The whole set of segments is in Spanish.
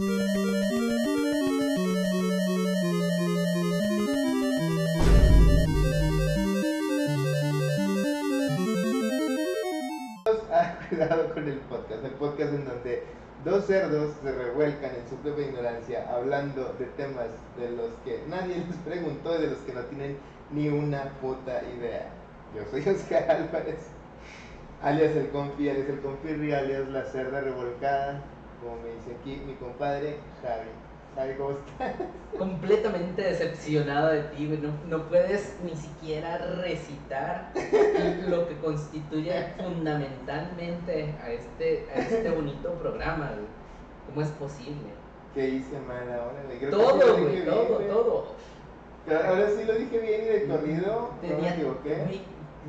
Ah, cuidado con el podcast, el podcast en donde dos cerdos se revuelcan en su propia ignorancia hablando de temas de los que nadie les preguntó y de los que no tienen ni una puta idea. Yo soy Oscar Álvarez, alias el compi, alias el compi, alias la cerda revolcada, como me dice aquí mi compadre Javi. Javi, ¿cómo estás? completamente decepcionado de ti, güey. No, no puedes ni siquiera recitar lo que constituye fundamentalmente a este, a este bonito programa, güey. ¿Cómo es posible? ¿Qué hice mal ahora? güey? Todo, lo dije güey, bien, todo, güey. todo. Pero ahora sí lo dije bien y de corrido, no me Tenía, equivoqué. güey,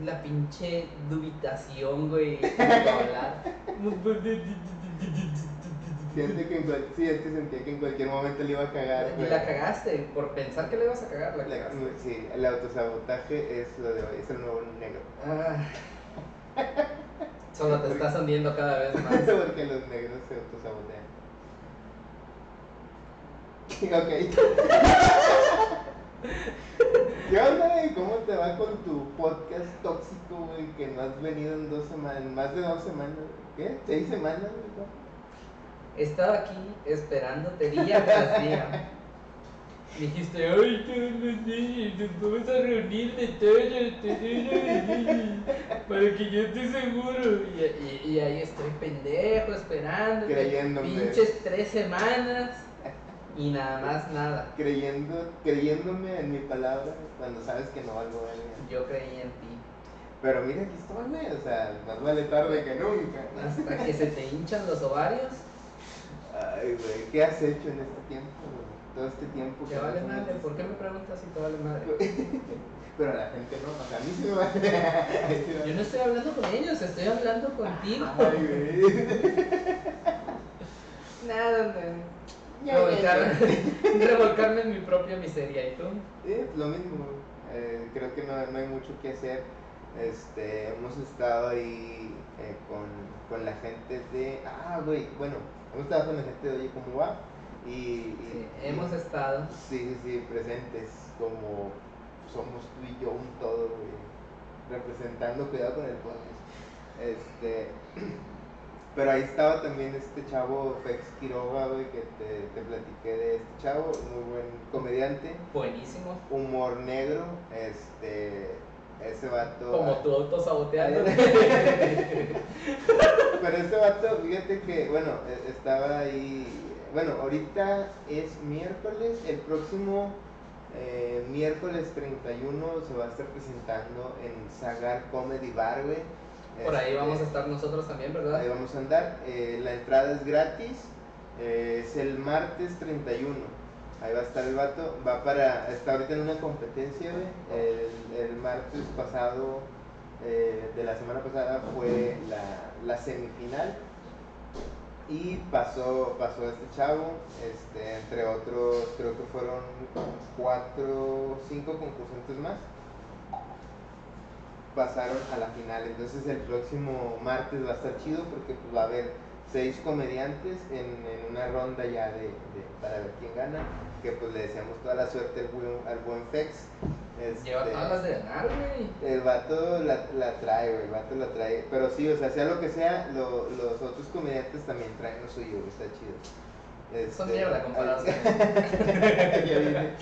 la pinche dubitación, güey, para hablar. Siente que sí, es que sentía que en cualquier momento le iba a cagar. Y la cagaste, por pensar que le ibas a cagar, la La- cagaste. sí, el autosabotaje es lo de hoy, es el nuevo negro. Ah. Solo te estás hundiendo cada vez más. Porque los negros se autosabotean. ok. ¿Qué onda? ¿Cómo te va con tu podcast tóxico, güey? Que no has venido en dos semanas, en más de dos semanas. ¿Qué? ¿Seis semanas, güey? He estado aquí esperándote día tras día. Me dijiste, ay, todos los niños, nos vamos a reunir de todos, para que yo esté seguro. Y, y- y ahí estoy pendejo esperando. Creyéndome. Pinches tres semanas y nada más nada. Creyendo, creyéndome en mi palabra cuando sabes que no valgo verga. Yo creí en ti. Pero mira, aquí estoy. O sea, más vale tarde que nunca. Hasta que se te hinchan los ovarios, Ay, güey, ¿qué has hecho en este tiempo, güey? Todo este tiempo. te vale madre. ¿Por qué me preguntas si te vale madre? Pero a la gente no, o sea, a mí sí me vale. Yo no estoy hablando con ellos, estoy hablando contigo. Ay, güey. Nada, no. Revolcarme, revolcarme en mi propia miseria. ¿Y tú? Sí, lo mismo. eh, creo que no, no hay mucho que hacer. Este, hemos estado ahí eh, con, con la gente de. Ah, güey, bueno, hemos estado con la gente de Oye, ¿cómo va? Y, y- Sí, y- hemos estado. Sí, sí, sí, presentes como somos tú y yo un todo, güey, representando cuidado con el podcast. Este, pero ahí estaba también este chavo Fex Quiroga, güey, que te, te platiqué de este chavo, muy buen comediante, Buenísimo. humor negro, este, ese vato. Como tú autosaboteando. Pero este vato, fíjate que, bueno, eh, estaba ahí. Bueno, ahorita es miércoles. El próximo eh, miércoles 31 se va a estar presentando en Sagar Comedy Bar, güey. Por ahí Este, vamos a estar nosotros también, ¿verdad? Ahí vamos a andar. Eh, la entrada es gratis. eh, es el martes 31. Ahí va a estar el vato. Va para. Está ahorita en una competencia. El, el martes pasado, eh, de la semana pasada, fue la, la semifinal. Y pasó, pasó este chavo. Este, entre otros, creo que fueron cuatro, cinco concursantes más pasaron a la final. Entonces el próximo martes va a estar chido porque pues, va a haber seis comediantes en, una ronda ya de- para ver quién gana. Que pues le deseamos toda la suerte al buen, al buen Fex. Lleva Este, todas las de ganar, güey. el vato la, la trae, güey, el vato la trae. Pero sí, o sea, sea lo que sea, lo- los otros comediantes también traen lo suyo, está chido. Son Este, mierda con ya vine.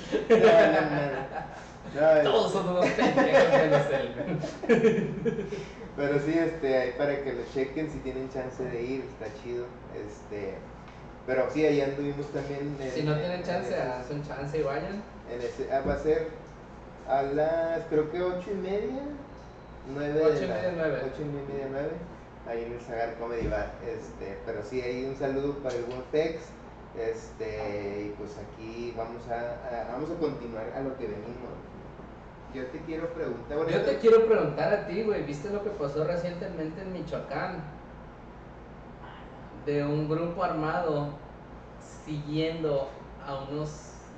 No, no, no. Todos son unos pendejos menos él. Pero sí, este, ahí para que lo chequen si tienen chance de ir, está chido. Este, pero sí, ahí anduvimos también. en- Si no en- tienen en chance, hacen chance y vayan. en ese- ah, va a ser a las, creo que ocho y media, nueve. Ocho y media, nueve. Ocho y media, nueve, ahí en el Sagar Comedy Bar. Este, pero sí, ahí un saludo para el Tex. Este, y pues aquí vamos a, a- vamos a continuar a lo que venimos. Yo te quiero preguntar. bueno, Yo te quiero preguntar a ti, güey, ¿viste lo que pasó recientemente en Michoacán? De un grupo armado siguiendo a unos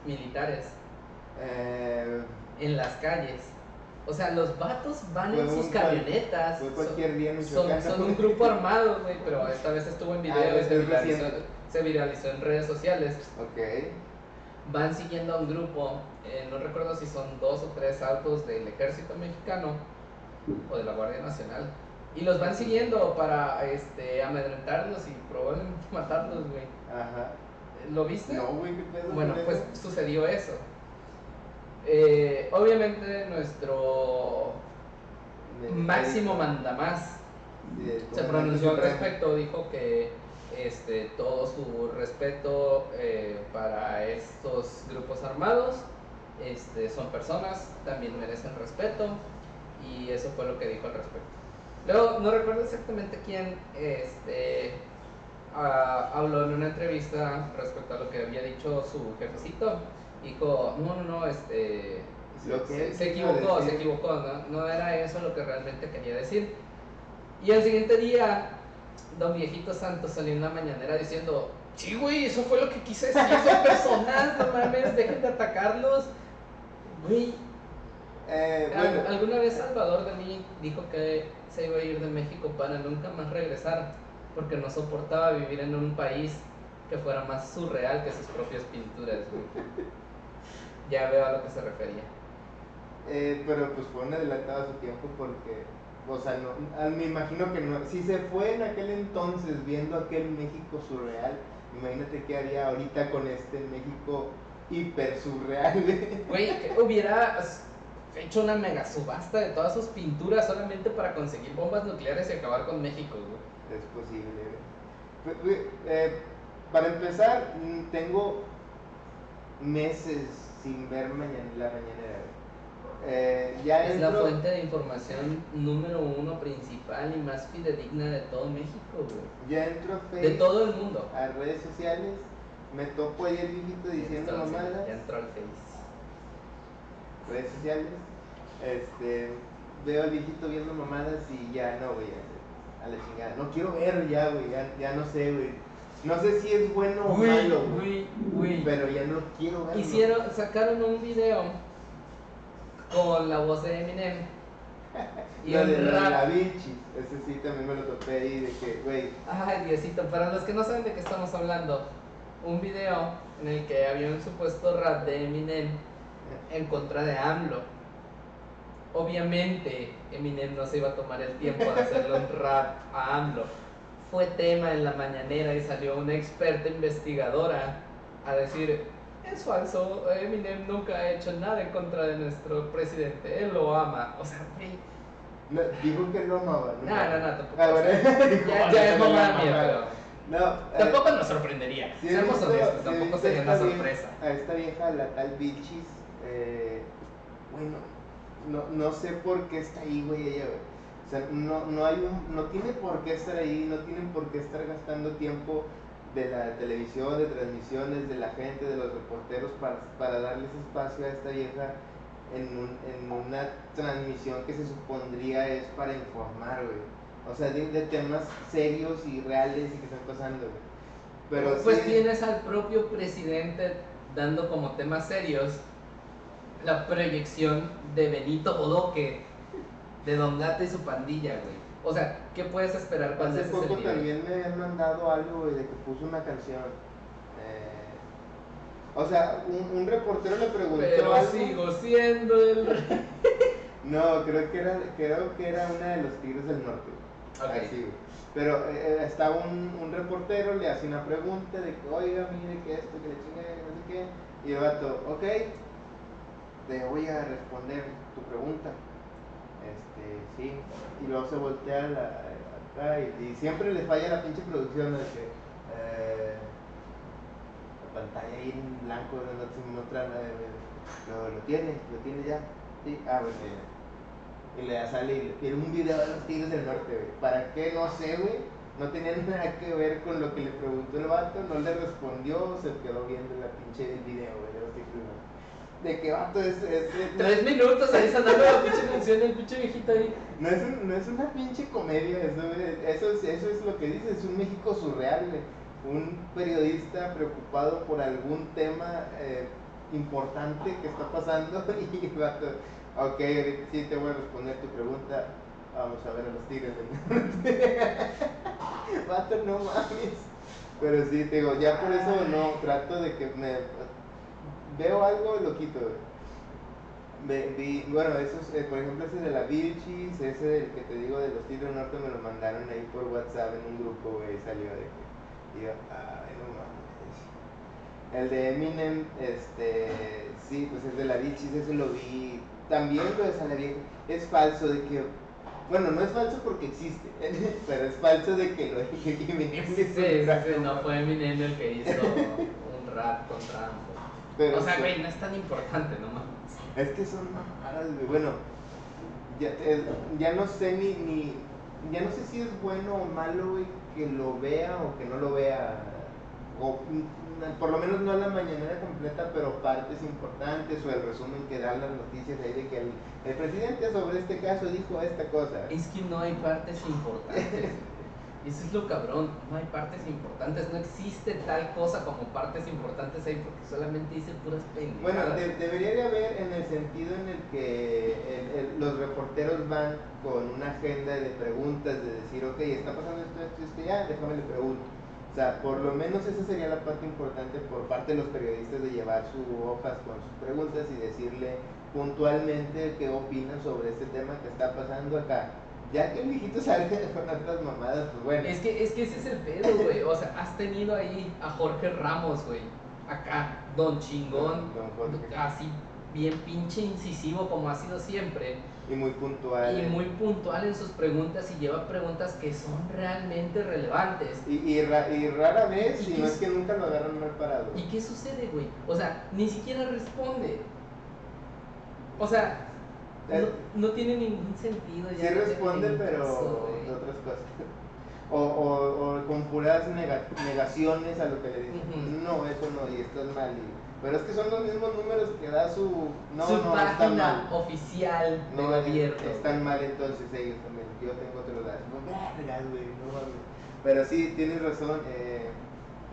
militares eh, en las calles. O sea, los vatos van en sus camionetas. son- cualquier día en Son, Michoacán. son un grupo armado, güey, pero esta vez estuvo en video Ah, y se viralizó. se viralizó en redes sociales. Ok. Van siguiendo a un grupo, eh, no recuerdo si son dos o tres autos del ejército mexicano o de la Guardia Nacional. Y los van siguiendo para este, amedrentarlos y probablemente matarlos, güey. Ajá. ¿Lo viste? No, güey, qué pedo. Bueno, pues sucedió eso. Eh, obviamente nuestro De- máximo mandamás de- se pronunció al respecto, dijo que este, todo su respeto eh, para estos grupos armados, este, son personas, también merecen respeto y eso fue lo que dijo al respecto. Luego, no recuerdo exactamente quién este, ah, habló en una entrevista respecto a lo que había dicho su jefecito. Dijo, no, no, no, este, Lo que se, equivocó, se equivocó, ¿no? no era eso lo que realmente quería decir. Y al siguiente día, don Viejito Santos salió en la mañanera diciendo, sí, güey, eso fue lo que quise decir, son personas, no mames, dejen de atacarlos. Güey, Eh, bueno, alguna vez Salvador Dalí dijo que se iba a ir de México para nunca más regresar, porque no soportaba vivir en un país que fuera más surreal que sus propias pinturas. Ya veo a lo que se refería. eh, pero pues fue un adelantado a su tiempo porque, o sea, no, ah, me imagino que no, si se fue en aquel entonces viendo aquel México surreal, imagínate qué haría ahorita con este México hiper surreal. Güey, hubiera hecho una mega subasta de todas sus pinturas solamente para conseguir bombas nucleares y acabar con México, güey. Es posible. pe- eh, para empezar, mm, tengo meses sin ver mañana, la mañanera. Eh, ya Es la fuente de información número uno principal y más fidedigna de todo México, güey. ya entro a De Facebook, todo el mundo. a redes sociales, me topo ahí el viejito diciendo mamadas, Ya entró al Face. Redes sociales, este, veo al viejito viendo mamadas y ya no, güey, a la chingada. No quiero ver ya, güey, ya, ya no sé, güey. No sé si es bueno o malo, güey, pero ya no quiero verlo. Hicieron, sacaron un video con la voz de Eminem. Y Lo de rap. la ese sí también me lo topé ahí de que, güey, Ay, Diosito, para los que no saben de qué estamos hablando, un video en el que había un supuesto rap de Eminem en contra de AMLO. Obviamente, Eminem no se iba a tomar el tiempo de hacerle un rap a AMLO. Fue tema en la mañanera y salió una experta investigadora a decir, es falso, Eminem nunca ha hecho nada en contra de nuestro presidente, él lo ama. O sea, no, dijo que lo amaba. no, no, no, tampoco. Ah, bueno, Ya, "Bueno, ya es mamá amaba". mía, pero... No, eh, Tampoco nos sorprendería. Seamos visto- honestos, tampoco sería una sorpresa. A esta vieja, la tal Vilchis, eh, bueno, no, no sé por qué está ahí, güey, ella, güey. O sea, no, no hay un, no tiene por qué estar ahí, no tienen por qué estar gastando tiempo de la televisión, de transmisiones, de la gente, de los reporteros para, para darles espacio a esta vieja en, un- en una transmisión que se supondría es para informar, güey. O sea, de, de temas serios y reales y que están pasando, güey. Pero pues sí, tienes al propio presidente dando como temas serios la proyección de Benito Bodoque, de Don Gato y su pandilla, güey. O sea, ¿qué puedes esperar cuando Hace poco también me habían mandado algo, güey, de que puso una canción. Eh, o sea, un, un reportero le preguntó Pero algo. sigo siendo el. No, creo que era, creo que era una de los Tigres del Norte. Así. Pero eh, eh, estaba un, un reportero, le hace una pregunta de que, oiga, mire que esto, que le chingue, no sé qué. Y el vato, ok, te voy a responder tu pregunta. Este, sí. Y luego se voltea la, acá y, siempre le falla la pinche producción de que eh, la pantalla ahí en blanco no se muestra Lo, lo tiene, lo tiene ya. Sí, ah, bueno. Y le sale y le pide un video de los Tigres del Norte, güey. ¿Para qué? No sé, güey. No tenía nada que ver con lo que le preguntó el vato, no le respondió, se quedó viendo la pinche el video, güey, de los Tigres del Norte. De que vato es, es, es- Tres minutos ahí sonando la pinche canción del pinche viejito ahí. no, es un- no es una pinche comedia, eso, eso, es, eso es lo que dice, es un México surreal, güey. Un periodista preocupado por algún tema eh, importante que está pasando y vato, ok, ahorita sí te voy a responder tu pregunta, vamos a ver a los tigres del norte. vato, no mames. Pero sí, te digo, ya por eso no, trato de que me... Veo algo lo quito, güey. Ve- vi- bueno, esos, eh, por ejemplo, ese de la Vilchis, ese del que te digo de los Tigres Norte me lo mandaron ahí por WhatsApp en un grupo, güey, salió de que. Y yo, ay, no mames. El de Eminem, este, sí, pues es de la Vilchis, ese lo vi. También lo de Vieja. Es falso de que. Bueno, no es falso porque existe, pero es falso de que lo que Eminem Sí, sí, no fue Eminem el que hizo un rap con Rambo. Pero O sea, sí. güey, no es tan importante, no mames. Es que son mamadas, güey. Bueno, ya, eh, ya no sé ni, ni. Ya no sé si es bueno o malo, güey, que lo vea o que no lo vea. O mm, por lo menos no la mañanera completa, pero partes importantes o el resumen que dan las noticias ahí de que el, el presidente sobre este caso dijo esta cosa. Es que no hay partes importantes. Eso es lo cabrón, no hay partes importantes, no existe tal cosa como partes importantes ahí porque solamente dice puras Bueno, pendejadas. de- debería de haber en el sentido en el que los reporteros van con una agenda de preguntas, de decir, ok, está pasando esto, esto, esto, ya, déjame le pregunto. O sea, por lo menos esa sería la parte importante por parte de los periodistas de llevar sus hojas con sus preguntas y decirle puntualmente qué opinan sobre este tema que está pasando acá. Ya que el viejito salga con otras mamadas, pues bueno. Es que, es que ese es el pedo, güey. O sea, has tenido ahí a Jorge Ramos, güey. Acá, don chingón. Don Jorge. Así, bien pinche incisivo como ha sido siempre. Y muy puntual. Y muy puntual en sus preguntas y lleva preguntas que son realmente relevantes. Y, y, ra- y rara vez, ¿Y no es- que nunca lo agarran mal parado. ¿Y qué sucede, güey? O sea, ni siquiera responde. O sea, no, no tiene ningún sentido. Sí ya tiene responde, pero de otras cosas. O, o, o con puras nega- negaciones a lo que le dicen. No, eso no, y esto es mal. y- pero es que son los mismos números que da su... No, Su no, está página mal. oficial de No, gobierno. están mal entonces ellos también. Yo tengo otros datos. No, vergas, güey, no mames. Pero sí, tienes razón. eh,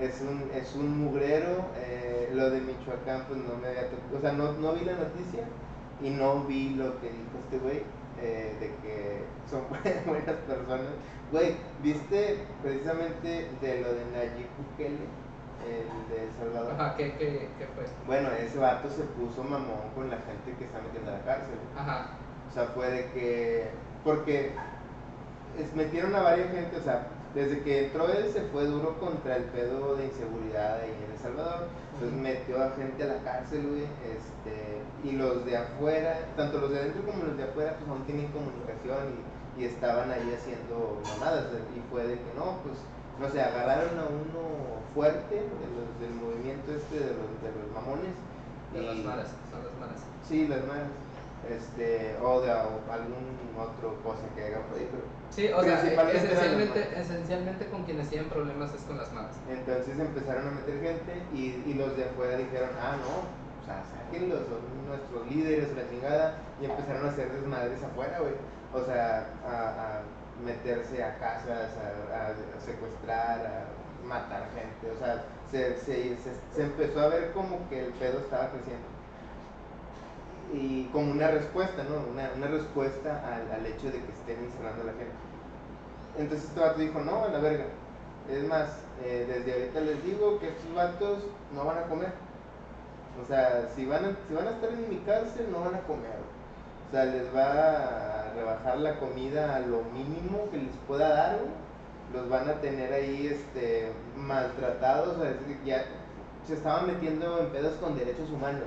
es un, es un mugrero. eh, lo de Michoacán, pues no me había tocado. O sea, no, no vi la noticia y no vi lo que dijo este güey. eh, de que son buenas personas. Güey, ¿viste precisamente de lo de Nayib Bukele, el de Salvador? Ajá, ¿qué, qué, qué fue? Bueno, ese vato se puso mamón con la gente que está metiendo a la cárcel. Ajá. O sea, fue de que. Porque es- metieron a varias gente, o sea, desde que entró él se fue duro contra el pedo de inseguridad ahí en El Salvador. Entonces metió a gente a la cárcel, güey. Este, y los de afuera, tanto los de adentro como los de afuera, pues aún tienen comunicación y, y estaban ahí haciendo mamadas. Y fue de que no, pues, no sé, agarraron a uno fuerte de los, del movimiento este de los, de los mamones. De las malas, son las malas. Sí, las manos. Este, o de o algún otro cosa que haga por ahí, pero Sí, o sea, esencialmente, esencialmente con quienes tienen problemas es con las malas. entonces empezaron a meter gente y, y los de afuera dijeron, ah, no, o sea, sáquenlos, son nuestros líderes, la chingada, y empezaron a hacer desmadres afuera, güey. O sea, a, a meterse a casas, a, a secuestrar, a matar gente, o sea, se, se, se, se empezó a ver como que el pedo estaba creciendo. y como una respuesta, ¿no? Una, una respuesta al, al hecho de que estén encerrando a la gente. Entonces este vato dijo, no, a la verga. Es más, eh, desde ahorita les digo que estos vatos no van a comer. O sea, si van a, si van a estar en mi cárcel, no van a comer. O sea, les va a rebajar la comida a lo mínimo que les pueda dar. Los van a tener ahí este, maltratados, o sea, ya se estaban metiendo en pedos con derechos humanos.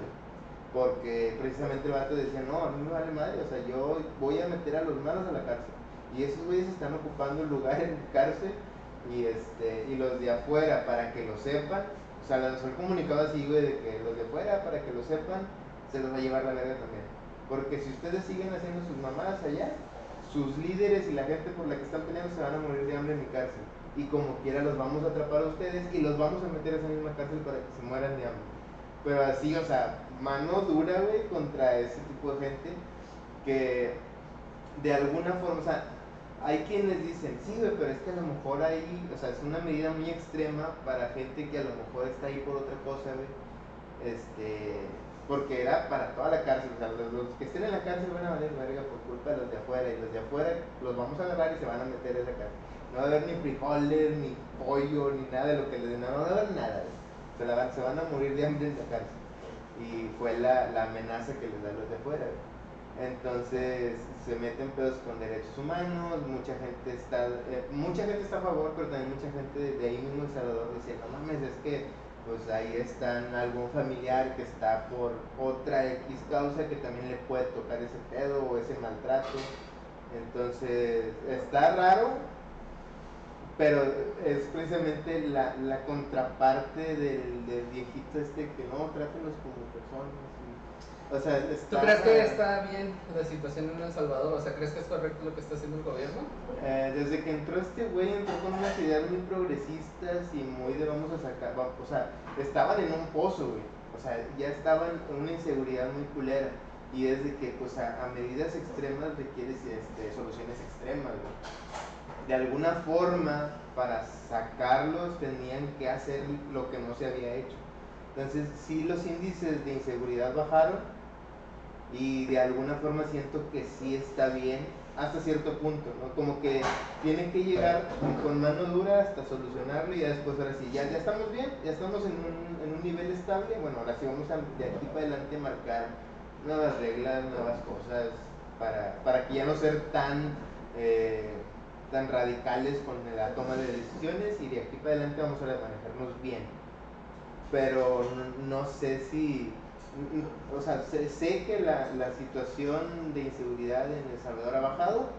porque precisamente el vato decía, no, a mí me vale madre, o sea, yo voy a meter a los malos a la cárcel. Y esos güeyes están ocupando lugar en la cárcel y, este, y los de afuera, para que lo sepan, o sea, lanzó el comunicado así, güey, de que los de afuera, para que lo sepan, se los va a llevar la verga también. Porque si ustedes siguen haciendo sus mamadas allá, sus líderes y la gente por la que están peleando se van a morir de hambre en mi cárcel. Y como quiera los vamos a atrapar a ustedes y los vamos a meter a esa misma cárcel para que se mueran de hambre. Pero así, o sea, mano dura, güey, contra ese tipo de gente que de alguna forma, o sea, hay quienes dicen, sí, güey, pero es que a lo mejor hay, o sea, es una medida muy extrema para gente que a lo mejor está ahí por otra cosa, güey. Este, porque era para toda la cárcel, o sea, los, que estén en la cárcel van a valer verga por culpa de los de afuera, y los de afuera los vamos a agarrar y se van a meter a esa cárcel. No va a haber ni frijoles, ni pollo, ni nada de lo que les den. No, va a haber nada. Se, la van, se van a morir de hambre en la cárcel. Y fue la, la amenaza que les da los de afuera. Entonces se meten pedos con derechos humanos, mucha gente está, eh, mucha gente está a favor, pero también mucha gente de, ahí mismo en Salvador dice, no mames, es que pues ahí están algún familiar que está por otra X causa que también le puede tocar ese pedo o ese maltrato. Entonces, está raro, pero es precisamente la, la contraparte del, del, viejito este que no, trátenlos como personas. O sea, ¿Tú crees que está bien la situación en El Salvador? O sea, ¿crees que es correcto lo que está haciendo el gobierno? Eh, desde que entró este güey, entró con unas ideas muy progresistas y muy de vamos a sacar, o sea, estaban en un pozo, güey. O sea, ya estaban en una inseguridad muy culera. Y es de que, pues, a, medidas extremas requieres este, soluciones extremas, güey. De alguna forma, para sacarlos, tenían que hacer lo que no se había hecho. Entonces, sí, los índices de inseguridad bajaron y de alguna forma siento que sí está bien hasta cierto punto, ¿no? Como que tienen que llegar con mano dura hasta solucionarlo y después ahora sí, ya, ya estamos bien, ya estamos en un, en un nivel estable, bueno, ahora sí vamos a, de aquí para adelante marcar nuevas reglas, nuevas cosas, para, para que ya no ser tan, eh, tan radicales con la toma de decisiones y de aquí para adelante vamos a manejarnos bien. Pero no sé si o sea, sé, que la, la, situación de inseguridad en El Salvador ha bajado,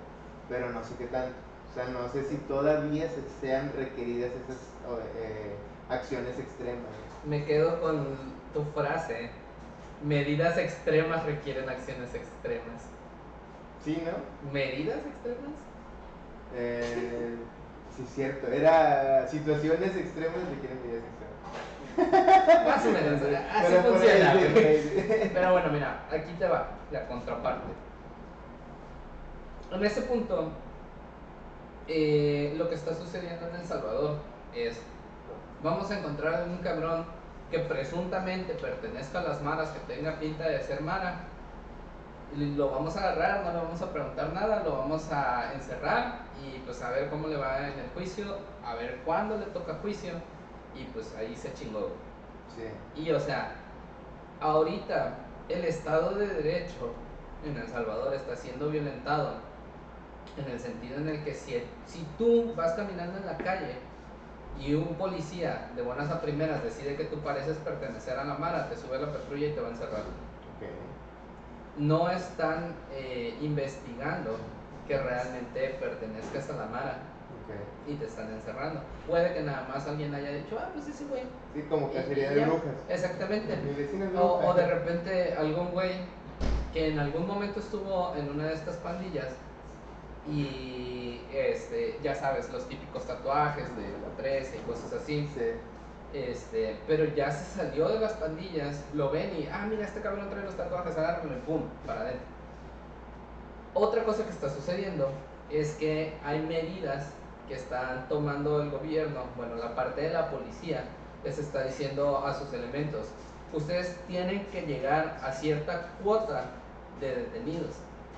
pero no sé qué tanto. O sea, no sé si todavía se, sean requeridas esas eh, acciones extremas. Me quedo con tu frase. Medidas extremas requieren acciones extremas. Sí, ¿no? ¿Medidas extremas? Eh, sí, cierto. Era situaciones extremas requieren medidas extremas. Más o menos, así funciona. Pero bueno, mira, aquí te va la contraparte. En ese punto, eh, lo que está sucediendo en El Salvador es, vamos a encontrar un cabrón que presuntamente pertenezca a las maras, que tenga pinta de ser mara, lo vamos a agarrar, no le vamos a preguntar nada, lo vamos a encerrar y pues a ver cómo le va en el juicio, a ver cuándo le toca juicio y pues ahí se chingó. Sí. Y o sea, ahorita el Estado de Derecho en El Salvador está siendo violentado en el sentido en el que si, si tú vas caminando en la calle y un policía de buenas a primeras decide que tú pareces pertenecer a la Mara, te sube a la patrulla y te va a encerrar. No están eh, investigando que realmente pertenezcas a la Mara y te están encerrando. Puede que nada más alguien haya dicho, ah, pues ese güey. Sí, como que sería de brujas. Exactamente. O, o de repente algún güey que en algún momento estuvo en una de estas pandillas y este, ya sabes, los típicos tatuajes de la 13 y cosas así. Este, pero ya se salió de las pandillas, lo ven y, ah, mira, este cabrón trae los tatuajes, agárralo y pum, para adentro. Otra cosa que está sucediendo es que hay medidas que están tomando el gobierno, bueno, la parte de la policía, les está diciendo a sus elementos, ustedes tienen que llegar a cierta cuota de detenidos.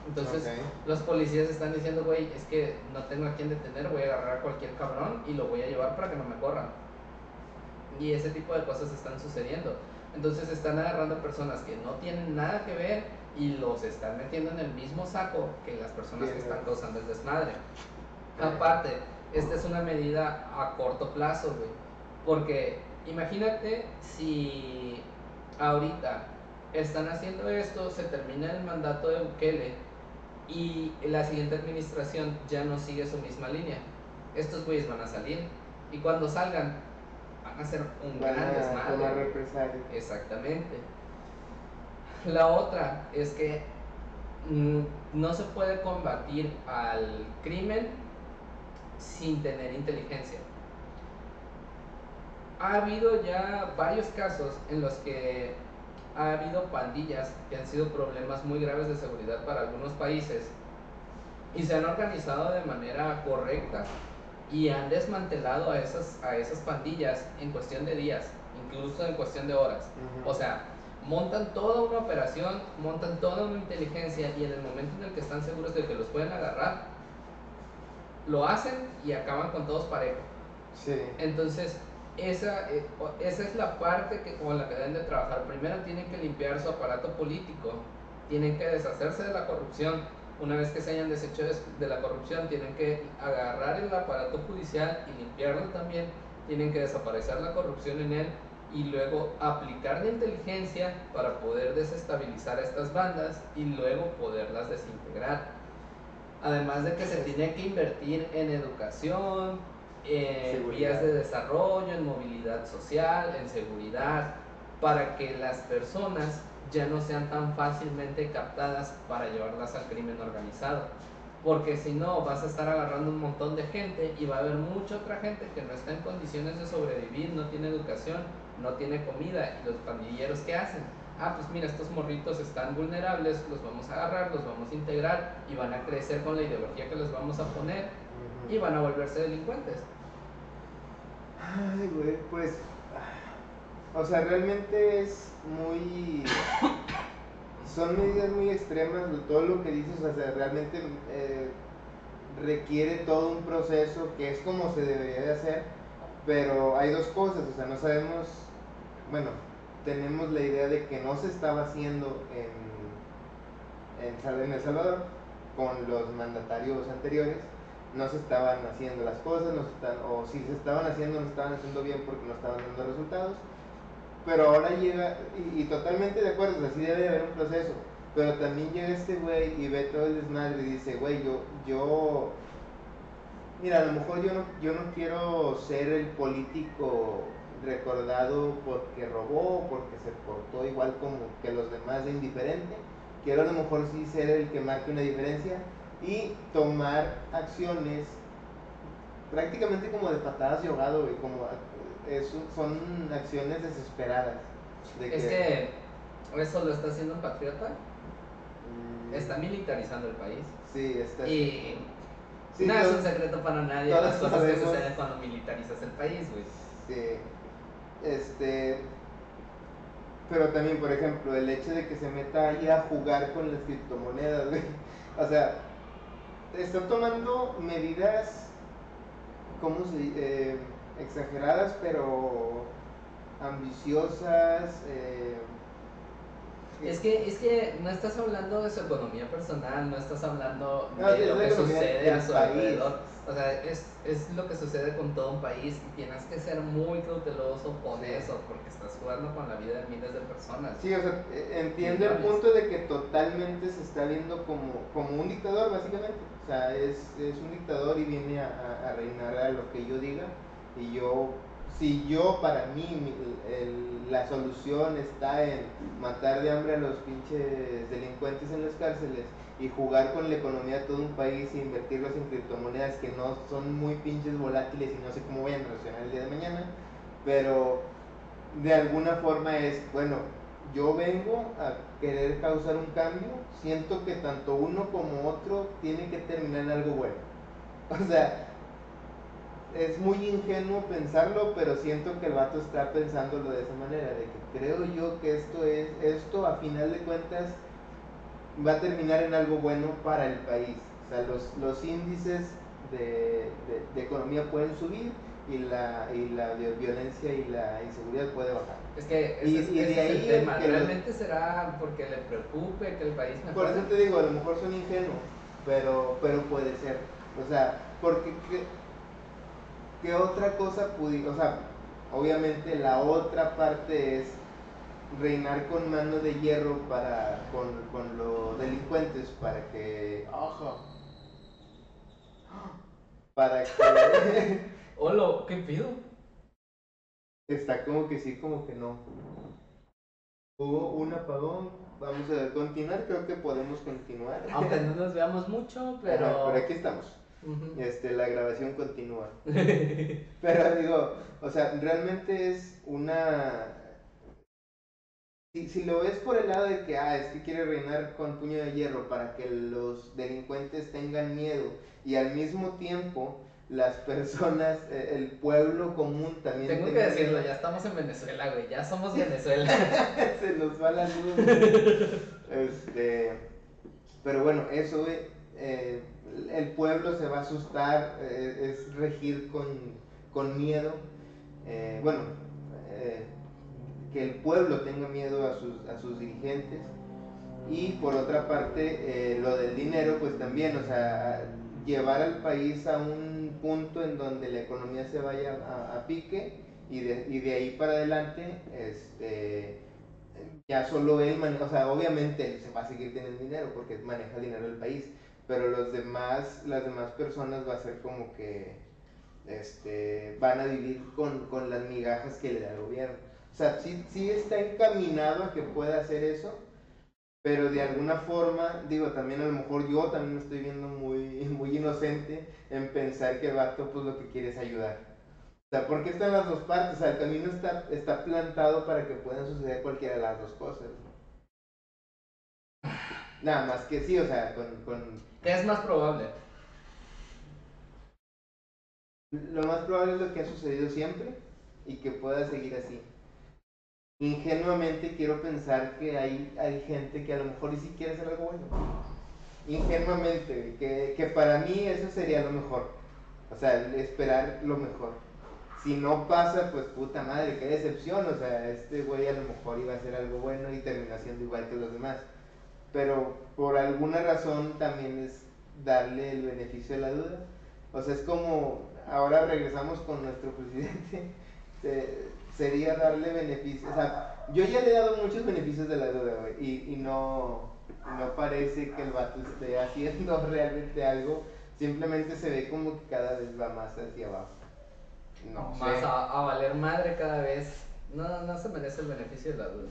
Entonces los policías están diciendo, güey, es que no tengo a quién detener, voy a agarrar a cualquier cabrón y lo voy a llevar para que no me corran. Y ese tipo de cosas están sucediendo. Entonces están agarrando personas que no tienen nada que ver y los están metiendo en el mismo saco que las personas que están causando el desmadre. Aparte, esta es una medida a corto plazo, güey. Porque imagínate si ahorita están haciendo esto, se termina el mandato de Bukele y la siguiente administración ya no sigue su misma línea. Estos güeyes van a salir y cuando salgan van a ser un gran desmadre. Exactamente. La otra es que mm, no se puede combatir al crimen sin tener inteligencia. Ha habido ya varios casos en los que ha habido pandillas que han sido problemas muy graves de seguridad para algunos países y se han organizado de manera correcta y han desmantelado a esas, a esas pandillas en cuestión de días, incluso en cuestión de horas. O sea, montan toda una operación, montan toda una inteligencia y en el momento en el que están seguros de que los pueden agarrar, lo hacen y acaban con todos parejo. Sí. Entonces, esa, eh, esa es la parte que, con la que deben de trabajar. Primero tienen que limpiar su aparato político, tienen que deshacerse de la corrupción. Una vez que se hayan deshecho de, de la corrupción, tienen que agarrar el aparato judicial y limpiarlo también. Tienen que desaparecer la corrupción en él y luego aplicar la inteligencia para poder desestabilizar estas bandas y luego poderlas desintegrar. Además de que se tiene que invertir en educación, en Seguridad. vías de desarrollo, en movilidad social, en seguridad, para que las personas ya no sean tan fácilmente captadas para llevarlas al crimen organizado. Porque si no, vas a estar agarrando un montón de gente y va a haber mucha otra gente que no está en condiciones de sobrevivir, no tiene educación, no tiene comida. ¿Y los pandilleros qué hacen? Ah, pues mira, estos morritos están vulnerables, los vamos a agarrar, los vamos a integrar y van a crecer con la ideología que les vamos a poner y van a volverse delincuentes. Ay, güey, pues. ah, O sea, realmente es muy. Son medidas muy extremas, todo lo que dices, o sea, realmente eh, requiere todo un proceso que es como se debería de hacer, pero hay dos cosas, o sea, no sabemos, bueno, tenemos la idea de que no se estaba haciendo en, en, El Salvador con los mandatarios anteriores, no se estaban haciendo las cosas, o si se estaban haciendo, no estaban haciendo bien porque no estaban dando resultados. Pero ahora llega, y, totalmente de acuerdo, o sea, sí debe de haber un proceso, pero también llega este güey y ve todo el desmadre y dice, güey, yo, yo, mira, a lo mejor yo no, yo no quiero ser el político recordado porque robó, porque se portó igual como que los demás de indiferente, quiero a lo mejor sí ser el que marque una diferencia y tomar acciones prácticamente como de patadas de ahogado, güey, como es, son acciones desesperadas. de Es que eso lo está haciendo un patriota, mm, está militarizando el país. Sí, está Y sí, no es un secreto para nadie las cosas que suceden cuando militarizas el país, güey. Sí. Este. Pero también, por ejemplo, el hecho de que se meta ahí a jugar con las criptomonedas, güey. O sea, está tomando medidas, ¿cómo se? Eh, exageradas, pero ambiciosas. eh, Es que, es que no estás hablando de su economía personal, no estás hablando de lo que sucede a su país. alrededor. O sea, es, es lo que sucede con todo un país y tienes que ser muy cauteloso con Sí. eso porque estás jugando con la vida de miles de personas. Sí, o sea, eh, entiendo el punto de que totalmente se está viendo como, como un dictador, básicamente. O sea, es, es un dictador y viene a, a- a reinar a lo que yo diga. Y yo, si yo, para mí, mi- el- la solución está en matar de hambre a los pinches delincuentes en las cárceles y jugar con la economía de todo un país e invertirlos en criptomonedas que no son muy pinches volátiles y no sé cómo vayan a reaccionar el día de mañana. Pero de alguna forma es, bueno, yo vengo a querer causar un cambio, siento que tanto uno como otro tiene que terminar en algo bueno. O sea, es muy ingenuo pensarlo, pero siento que el vato está pensándolo de esa manera, de que creo yo que esto es, esto a final de cuentas va a terminar en algo bueno para el país. O sea, los, los índices de, de- de economía pueden subir y la, y la vi- violencia y la inseguridad puede bajar. Es que ese, Y- es- y de ese es ahí el el tema. que ¿Realmente será porque le preocupe que el país Por mejore? eso te digo, a lo mejor son ingenuos, pero, pero puede ser. O sea, porque ¿qué, qué otra cosa pudiera, o sea, obviamente la otra parte es reinar con mano de hierro para con, con los delincuentes para que ajá, para que Hola, ¿qué pido? está como que sí, como que no. Hubo un apagón, vamos a continuar, creo que podemos continuar. Aunque no nos veamos mucho, pero... Ajá, pero aquí estamos. Este, la grabación continúa. Pero digo, o sea, realmente es una... Si, si lo ves por el lado de que, ah, es que quiere reinar con puño de hierro para que los delincuentes tengan miedo y al mismo tiempo las personas, eh, el pueblo común también Tengo que decirlo, miedo. ya estamos en Venezuela, güey. Ya somos Venezuela. Se nos va la luz. este, pero bueno, eso, güey. eh, el pueblo se va a asustar, eh, es regir con, con miedo. Eh, bueno, que el pueblo tenga miedo a sus, a sus dirigentes. Y por otra parte, eh, lo del dinero, pues también, o sea, llevar al país a un punto en donde la economía se vaya a, pique y de, y de ahí para adelante, este, ya solo él maneja, o sea, obviamente él se va a seguir teniendo dinero porque maneja el dinero del país, pero los demás, las demás personas va a ser como que, este, van a vivir con, con las migajas que le da el gobierno. O sea, sí, sí está encaminado a que pueda hacer eso, pero de alguna forma, digo, también a lo mejor yo también me estoy viendo muy, muy inocente en pensar que el vato pues lo que quiere es ayudar. O sea, porque están las dos partes, o sea, el camino está, está plantado para que puedan suceder cualquiera de las dos cosas. Nada más que sí, o sea, con, con ¿Qué es más probable? lo más probable es lo que ha sucedido siempre y que pueda seguir así. Ingenuamente quiero pensar que hay, hay gente que a lo mejor ni siquiera hacer algo bueno. Ingenuamente, que, que para mí eso sería lo mejor. O sea, esperar lo mejor. Si no pasa, pues puta madre, qué decepción. O sea, este güey a lo mejor iba a hacer algo bueno y terminó siendo igual que los demás. Pero por alguna razón también es darle el beneficio de la duda. O sea, es como, ahora regresamos con nuestro presidente, sería darle beneficios, o sea, yo ya le he dado muchos beneficios de la duda, güey, y, y no, no parece que el vato esté haciendo realmente algo, simplemente se ve como que cada vez va más hacia abajo. No Más sé. a, a valer madre cada vez. No, no se merece el beneficio de la duda.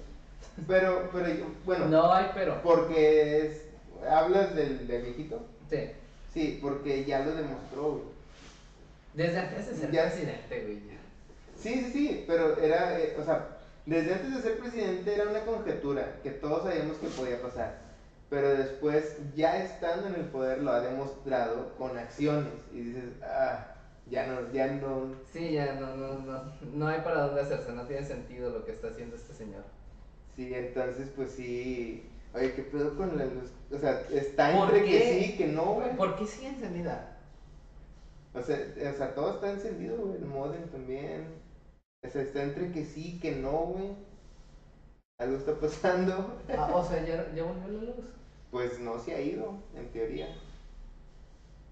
Pero, pero, bueno, No hay pero. porque es, ¿hablas del, del viejito? Sí. Sí, porque ya lo demostró, güey. Desde antes de ser Ya- presidente, güey. Sí, sí, sí, pero era, eh, o sea, desde antes de ser presidente era una conjetura que todos sabíamos que podía pasar. Pero después, ya estando en el poder, lo ha demostrado con acciones. Y dices, ah, ya no, ya no. Sí, ya no, no, no, no hay para dónde hacerse, no tiene sentido lo que está haciendo este señor. Sí, entonces, pues sí. Oye, ¿qué pedo con la luz? O sea, está ¿Por entre que qué? sí, que no, güey. ¿Por qué sigue encendida? O sea, o sea, todo está encendido, güey. El modem también. O sea, está entre que sí, que no, güey. Algo está pasando. Ah, o sea, ya, ya volvió la luz. Pues no se ha ido, en teoría.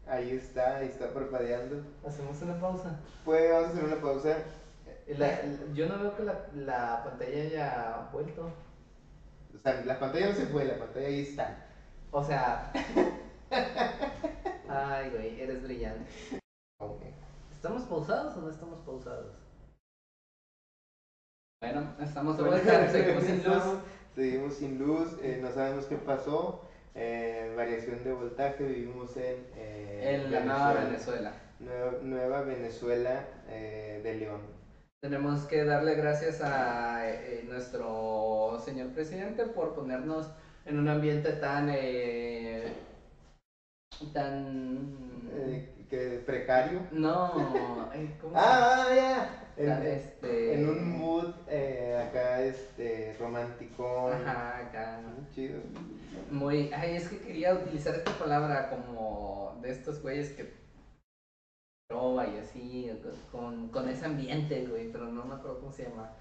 Ahí está, ahí está parpadeando. Hacemos una pausa. Pues vamos a hacer una pausa. La- yo no veo que la, la pantalla haya vuelto. O sea, la pantalla no se fue, la pantalla ahí está. O sea. Ay, güey, eres brillante. Ok. ¿Estamos pausados o no estamos pausados? Bueno, estamos de vuelta, seguimos sin luz. Seguimos sin luz, eh, no sabemos qué pasó. eh, variación de voltaje, vivimos en, eh, En la nueva Venezuela. Nueva, Nueva Venezuela de León. Tenemos que darle gracias a nuestro señor presidente por ponernos en un ambiente tan. eh, tan. Que precario. No, ¿cómo Ah, ah, ya. En, este- en un mood eh, acá este romántico. Ajá, acá. Chido. Muy. Ay, es que quería utilizar esta palabra como de estos güeyes que. Trova y así, con, con ese ambiente, güey, pero no me acuerdo cómo se llama.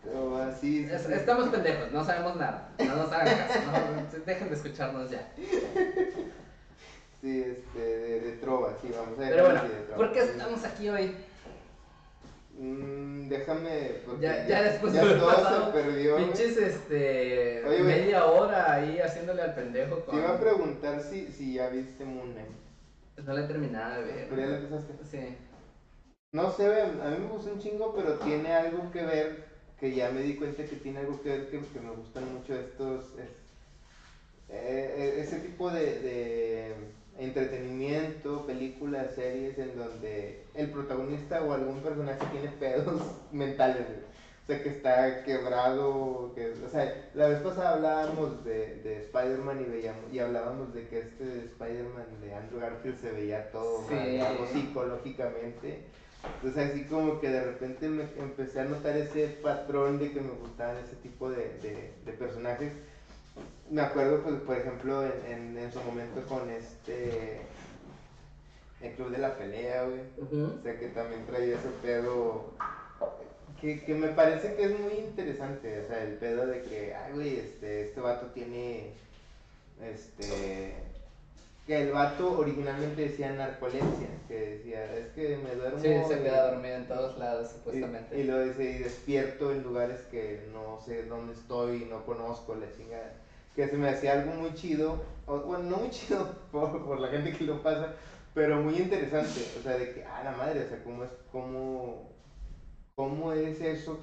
Así. sí, Es- sí. estamos pendejos, no sabemos nada. No nos hagan caso, no, dejen de escucharnos ya. Sí, este, de, de trova, sí, vamos a ver. Pero bueno, ¿por qué estamos aquí hoy? Mm, déjame. porque Ya, ya después ya todo pasado se perdió. Pinches, este. Oye, media hora ahí haciéndole al pendejo Te iba a preguntar si, si ya viste Moon Knight. No la he terminado de ¿Pero ya ver. la empezaste? Sí. No sé, a mí me gusta un chingo, pero tiene algo que ver, que ya me di cuenta que tiene algo que ver, que, que me gustan mucho estos, es- eh, eh, ese tipo de, de entretenimiento, películas, series, en donde el protagonista o algún personaje tiene pedos mentales. O sea, que está quebrado, que, o sea, la vez pasada hablábamos de, de Spider-Man y, veíamos, y hablábamos de que este Spider-Man de Andrew Garfield se veía todo Sí. rayado psicológicamente. Entonces así como que de repente me empecé a notar ese patrón de que me gustaban ese tipo de, de- de personajes. Me acuerdo, pues, por ejemplo, en, en, en su momento con este. El club de la pelea, güey. O sea, que también traía ese pedo. Que, que me parece que es muy interesante. O sea, el pedo de que, ay, güey, este, este vato tiene. Este. Que el vato originalmente decía narcolepsia. Que decía, es que me duermo. Sí, se y- queda dormido en todos lados, supuestamente. y, y lo dice, y despierto en lugares que no sé dónde estoy, no conozco, la chingada. Que se me hacía algo muy chido, o, bueno, no muy chido por, por la gente que lo pasa, pero muy interesante. O sea, de que, ah, la madre, o sea, cómo es, cómo, cómo es eso.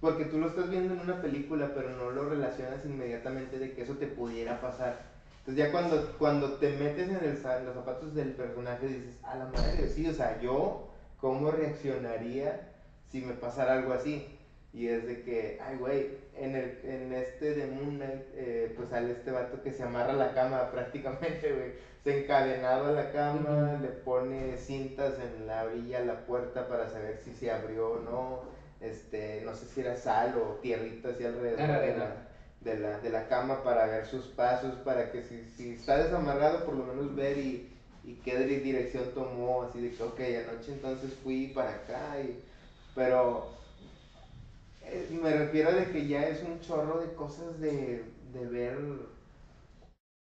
Porque tú lo estás viendo en una película, pero no lo relacionas inmediatamente de que eso te pudiera pasar. Entonces ya cuando, cuando te metes en, los zapatos del personaje dices, a la madre, sí, o sea, yo, ¿cómo reaccionaría si me pasara algo así? Y es de que, ay, güey, en, el, en este de Moon Knight, eh, pues sale este vato que se amarra a la cama prácticamente, güey. Se encadenado a la cama, le pone cintas en la orilla, la puerta para saber si se abrió o no. Este, no sé si era sal o tierrita así alrededor de la, de la, de la cama para ver sus pasos, para que si, si está desamarrado, por lo menos ver y, y qué dire- dirección tomó, así de que, ok, anoche entonces fui para acá, y, pero eh, me refiero de que ya es un chorro de cosas de, de ver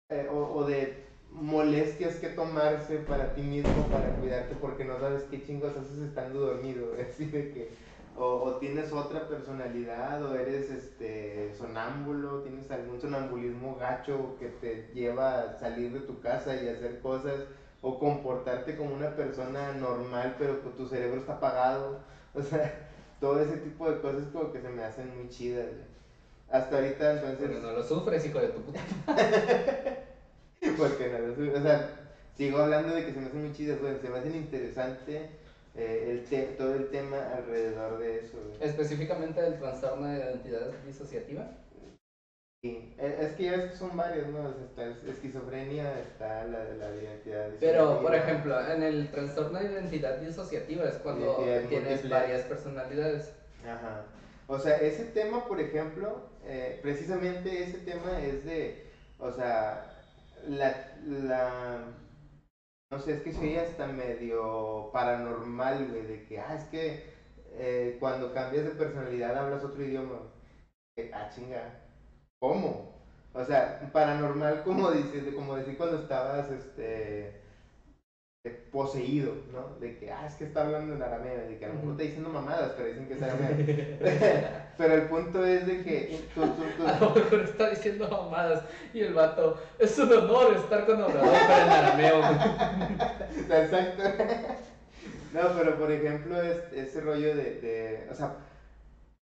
eh, o, de molestias que tomarse para ti mismo, para cuidarte, porque no sabes qué chingos haces estando dormido, así de que, o, tienes otra personalidad, o eres este sonámbulo, tienes algún sonambulismo gacho que te lleva a salir de tu casa y hacer cosas, o comportarte como una persona normal, pero tu cerebro está apagado, o sea, todo ese tipo de cosas como que se me hacen muy chidas, güey. Hasta ahorita entonces... Pero no lo sufres, hijo de tu puta. Porque no, lo sé, o sea, sigo hablando de que se me hacen muy chidas, güey, se me hacen interesante eh, el te- todo el tema alrededor de eso, güey. Específicamente del trastorno de identidad disociativa. Sí, e- es que ya es que son varios, ¿no? Está es- esquizofrenia, está la de la identidad Pero, por ejemplo, en el trastorno de identidad disociativa es cuando Identidad tienes múltiple. varias personalidades. Ajá. O sea, ese tema, por ejemplo, eh, precisamente ese tema es de, o sea, la, la, no sé, es que soy hasta medio paranormal, güey, de que, ah, es que eh, cuando cambias de personalidad hablas otro idioma. Eh, ah, chinga, ¿cómo? O sea, paranormal, como dices, de- como decir cuando estabas, este, eh, poseído, ¿no? De que, ah, es que está hablando en arameo, de que a lo mejor está diciendo mamadas, pero dicen que es arameo. pero el punto es de que tú, tú, tú- A lo mejor está diciendo mamadas y el vato, es un honor estar con Obrador, pero en arameo. Exacto. No, pero por ejemplo, es, ese rollo de, de, o sea,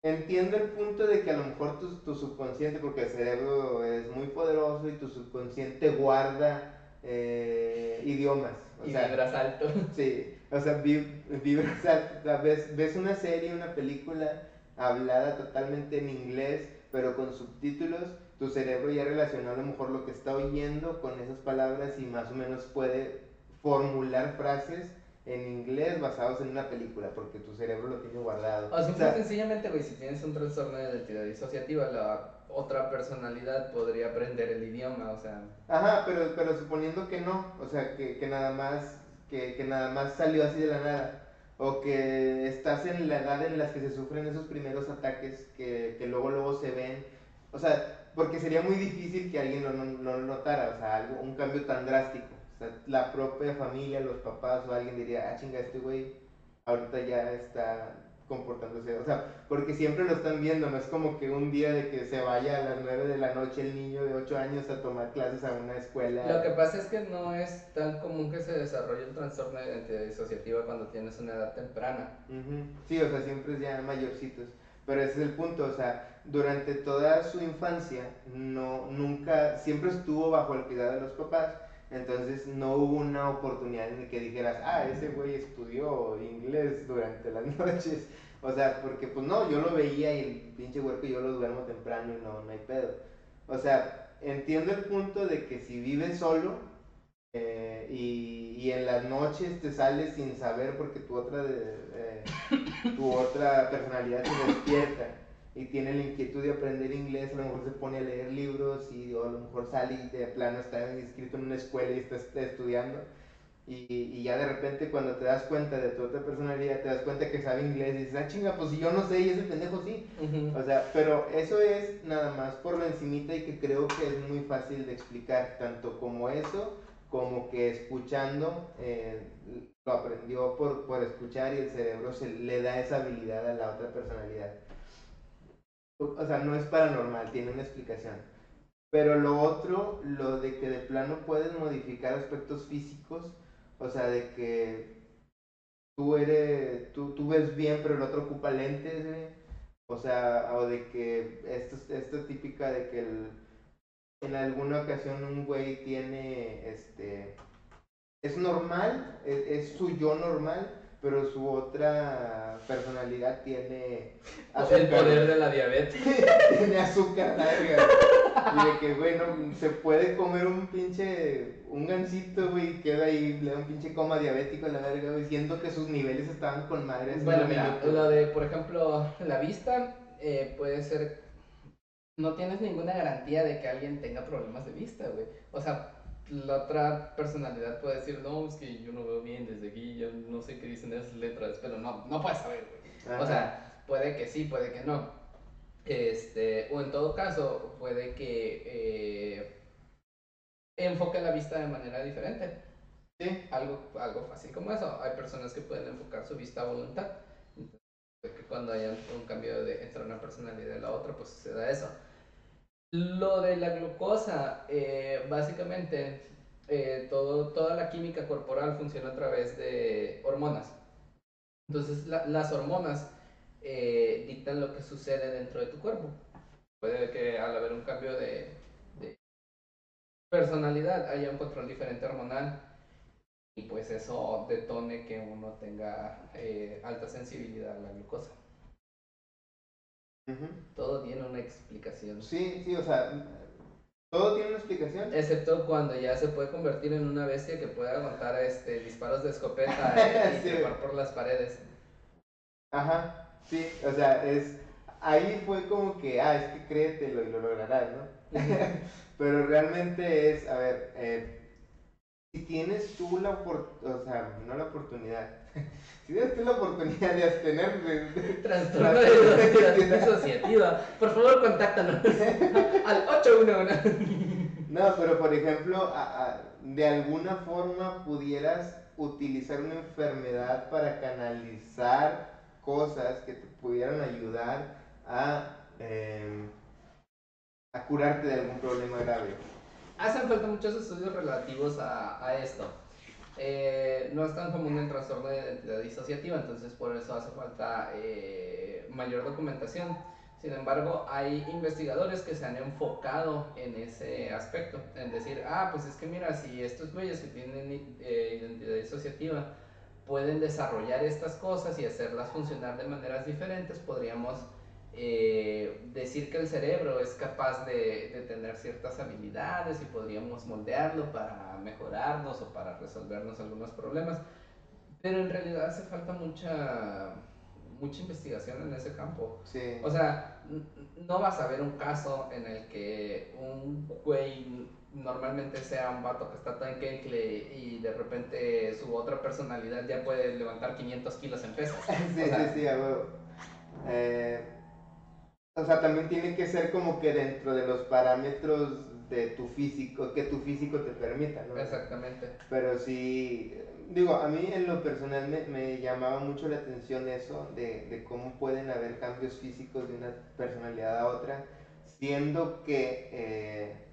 entiendo el punto de que a lo mejor tu, tu subconsciente, porque el cerebro es muy poderoso y tu subconsciente guarda eh, idiomas. O Y sea, vibras alto. Sí, o sea, vi- vibras alto, o sea, ves, ves una serie, una película hablada totalmente en inglés, pero con subtítulos, tu cerebro ya relacionó a lo mejor lo que está oyendo con esas palabras y más o menos puede formular frases en inglés basados en una película, porque tu cerebro lo tiene guardado. O simple O sea, sencillamente, güey, si tienes un trastorno de identidad disociativa, la otra personalidad podría aprender el idioma, o sea. Ajá, pero, pero suponiendo que no, o sea, que, que nada más, que, que nada más salió así de la nada, o que estás en la edad en la que se sufren esos primeros ataques que, que luego luego se ven, o sea, porque sería muy difícil que alguien no, no, no lo notara, o sea, algo, un cambio tan drástico, o sea, la propia familia, los papás o alguien diría, ah, chinga, este güey ahorita ya está comportándose, o sea, porque siempre lo están viendo, no es como que un día de que se vaya a las 9 de la noche el niño de 8 años a tomar clases a una escuela. Lo que pasa es que no es tan común que se desarrolle el trastorno de identidad disociativa cuando tienes una edad temprana. Ujú. Sí, o sea, siempre es ya mayorcitos. Pero ese es el punto, o sea, durante toda su infancia, no, nunca, siempre estuvo bajo el cuidado de los papás, entonces no hubo una oportunidad en la que dijeras, ah, ese güey estudió inglés durante las noches. O sea, porque pues no, yo lo veía y el pinche huerco yo lo duermo temprano y no, no hay pedo. O sea, entiendo el punto de que si vives solo eh, y, y en las noches te sales sin saber porque tu otra, de- eh, tu otra personalidad se despierta y tiene la inquietud de aprender inglés, a lo mejor se pone a leer libros y o a lo mejor sale y de plano está inscrito en una escuela y está, está estudiando. Y, y, ya de repente cuando te das cuenta de tu otra personalidad, te das cuenta que sabe inglés y dices, ah, chinga, pues si yo no sé y ese pendejo sí. O sea, pero eso es nada más por lo encimita y que creo que es muy fácil de explicar, tanto como eso, como que escuchando, eh, lo aprendió por, por escuchar y el cerebro se le da esa habilidad a la otra personalidad o sea, no es paranormal, tiene una explicación. Pero lo otro, lo de que de plano puedes modificar aspectos físicos, o sea, de que tú eres, tú, tú ves bien, pero el otro ocupa lentes, o sea, o de que esto, esto es típica de que el, en alguna ocasión un güey tiene, este, es normal, es, es su yo normal, pero su otra personalidad tiene azúcar. El poder de la diabetes. tiene azúcar, verga. Y de que, güey, se puede comer un pinche, un gansito, güey, queda ahí, le da un pinche coma diabético a la verga, güey, siendo que sus niveles estaban con madres. Bueno, mira, lo de, por ejemplo, la vista, eh, puede ser, no tienes ninguna garantía de que alguien tenga problemas de vista, güey. O sea, la otra personalidad puede decir, no, es que yo no veo bien desde aquí, yo no sé qué dicen esas letras, pero no, no puedes saber, güey. O sea, puede que sí, puede que no. Este, o en todo caso, puede que eh, enfoque la vista de manera diferente. Sí. Algo, algo fácil como eso. Hay personas que pueden enfocar su vista a voluntad. Entonces, que cuando haya un cambio de, entre una personalidad y la otra, pues se da eso. Lo de la glucosa, eh, básicamente, eh, toda la química corporal funciona a través de hormonas. Entonces, las hormonas eh, dictan lo que sucede dentro de tu cuerpo. Puede que al haber un cambio de, de personalidad haya un control diferente hormonal y pues eso detone que uno tenga alta sensibilidad a la glucosa. Todo tiene una explicación. Sí, sí, o sea, todo tiene una explicación. Excepto cuando ya se puede convertir en una bestia que puede aguantar este, disparos de escopeta eh, y llevar por las paredes. Ajá, sí, o sea, es. Ahí fue como que, ah, es que créetelo y lo lograrás, ¿no? Pero realmente es, a ver, eh, si tienes tú la oportunidad, o sea, no la oportunidad, si tienes la oportunidad de tener trastorno de asociativa, por favor contáctanos al 811. No, pero por ejemplo, de alguna forma pudieras utilizar una enfermedad para canalizar cosas que te pudieran ayudar a, em, a curarte de algún problema grave. Hacen falta muchos estudios relativos a, a esto. Eh, no es tan común el trastorno de identidad disociativa, entonces por eso hace falta eh, mayor documentación. Sin embargo, hay investigadores que se han enfocado en ese aspecto, en decir, ah, pues es que mira, si estos güeyes que tienen eh, identidad disociativa pueden desarrollar estas cosas y hacerlas funcionar de maneras diferentes, podríamos eh, decir que el cerebro es capaz de, de, tener ciertas habilidades y podríamos moldearlo para mejorarnos o para resolvernos algunos problemas. Pero en realidad hace falta mucha, mucha investigación en ese campo. Sí. O sea, no vas a ver un caso en el que un güey normalmente sea un vato que está tan quecle y de repente su otra personalidad ya puede levantar 500 kilos en peso. sí, sí, sí, a eh, o sea, también tiene que ser como que dentro de los parámetros de tu físico, que tu físico te permita, ¿no? Exactamente. Pero sí, digo, a mí en lo personal me, me llamaba mucho la atención eso, de, de, cómo pueden haber cambios físicos de una personalidad a otra, siendo que eh,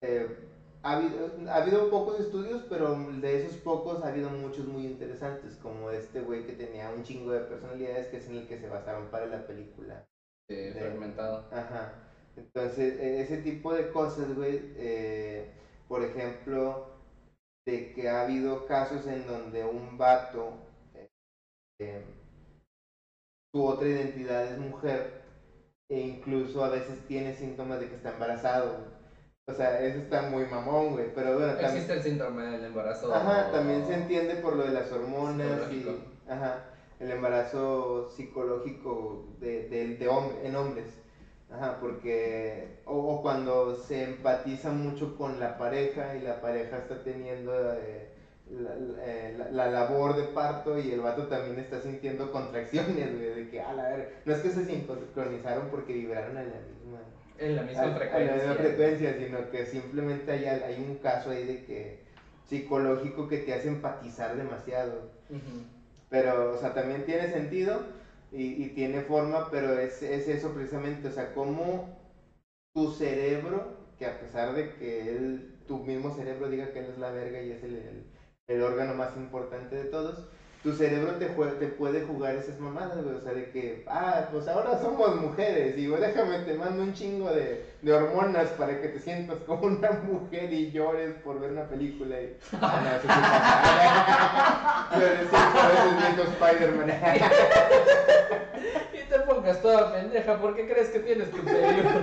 eh, ha, habido, ha habido pocos estudios, pero de esos pocos ha habido muchos muy interesantes, como este güey que tenía un chingo de personalidades, que es en el que se basaron para la película eh, fragmentado. Ajá. Entonces, e, ese tipo de cosas, güey, eh, por ejemplo, de que ha habido casos en donde un vato, eh, su otra identidad es mujer, e incluso a veces tiene síntomas de que está embarazado. O sea, eso está muy mamón, güey. Pero bueno, Existe el síndrome del embarazo. Ajá, también se entiende por lo de las hormonas. Y, ajá. El embarazo psicológico de, de, de hombre, en hombres. Ajá, porque, o, o cuando se empatiza mucho con la pareja y la pareja está teniendo eh, la, eh, la- la labor de parto y el vato también está sintiendo contracciones, güey, de que, a la ver, no es que se sincronizaron porque vibraron en la misma, En la a- misma a la frecuencia. misma frecuencia, sino que simplemente hay, hay un caso ahí de que psicológico que te hace empatizar demasiado. Pero, o sea, también tiene sentido y, tiene forma, pero es, es eso precisamente, o sea, cómo tu cerebro, que a pesar de que él, tu mismo cerebro diga que él es la verga y es el, el órgano más importante de todos, tu cerebro te, jue- te puede jugar esas mamadas, güey, o sea, de que, ah, pues ahora somos mujeres y güey, déjame, te mando un chingo de, de hormonas para que te sientas como una mujer y llores por ver una película y, ah, no, eso viendo Spider-Man. Y te pongas toda pendeja, ¿por qué crees que tienes tu periodo?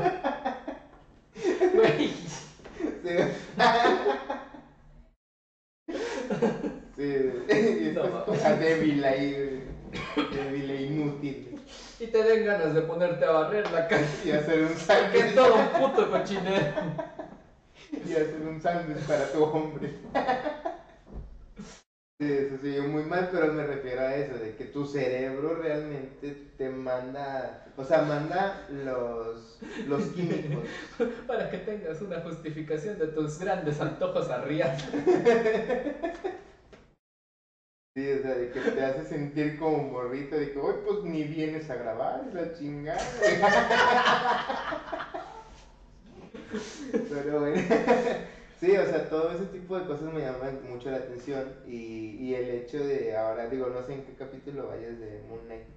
Güey, Sí. Y No, toda débil ahí, débil e inútil. y te den ganas de ponerte a barrer la casa. Y hacer un Que sándwich. todo un puto cochinero. Y hacer un sándwich para tu hombre. Eso sí, yo muy mal, pero me refiero a eso, de que tu cerebro realmente te manda, o sea, manda los, los químicos. Para que tengas una justificación de tus grandes antojos arriados. Sí, o sea, de que te hace sentir como morrito, de que, hoy pues ni vienes a grabar, es la chingada. Pero bueno, sí, o sea, todo ese tipo de cosas me llaman mucho la atención y, y el hecho de, ahora digo, no sé en qué capítulo vayas de Moon Knight,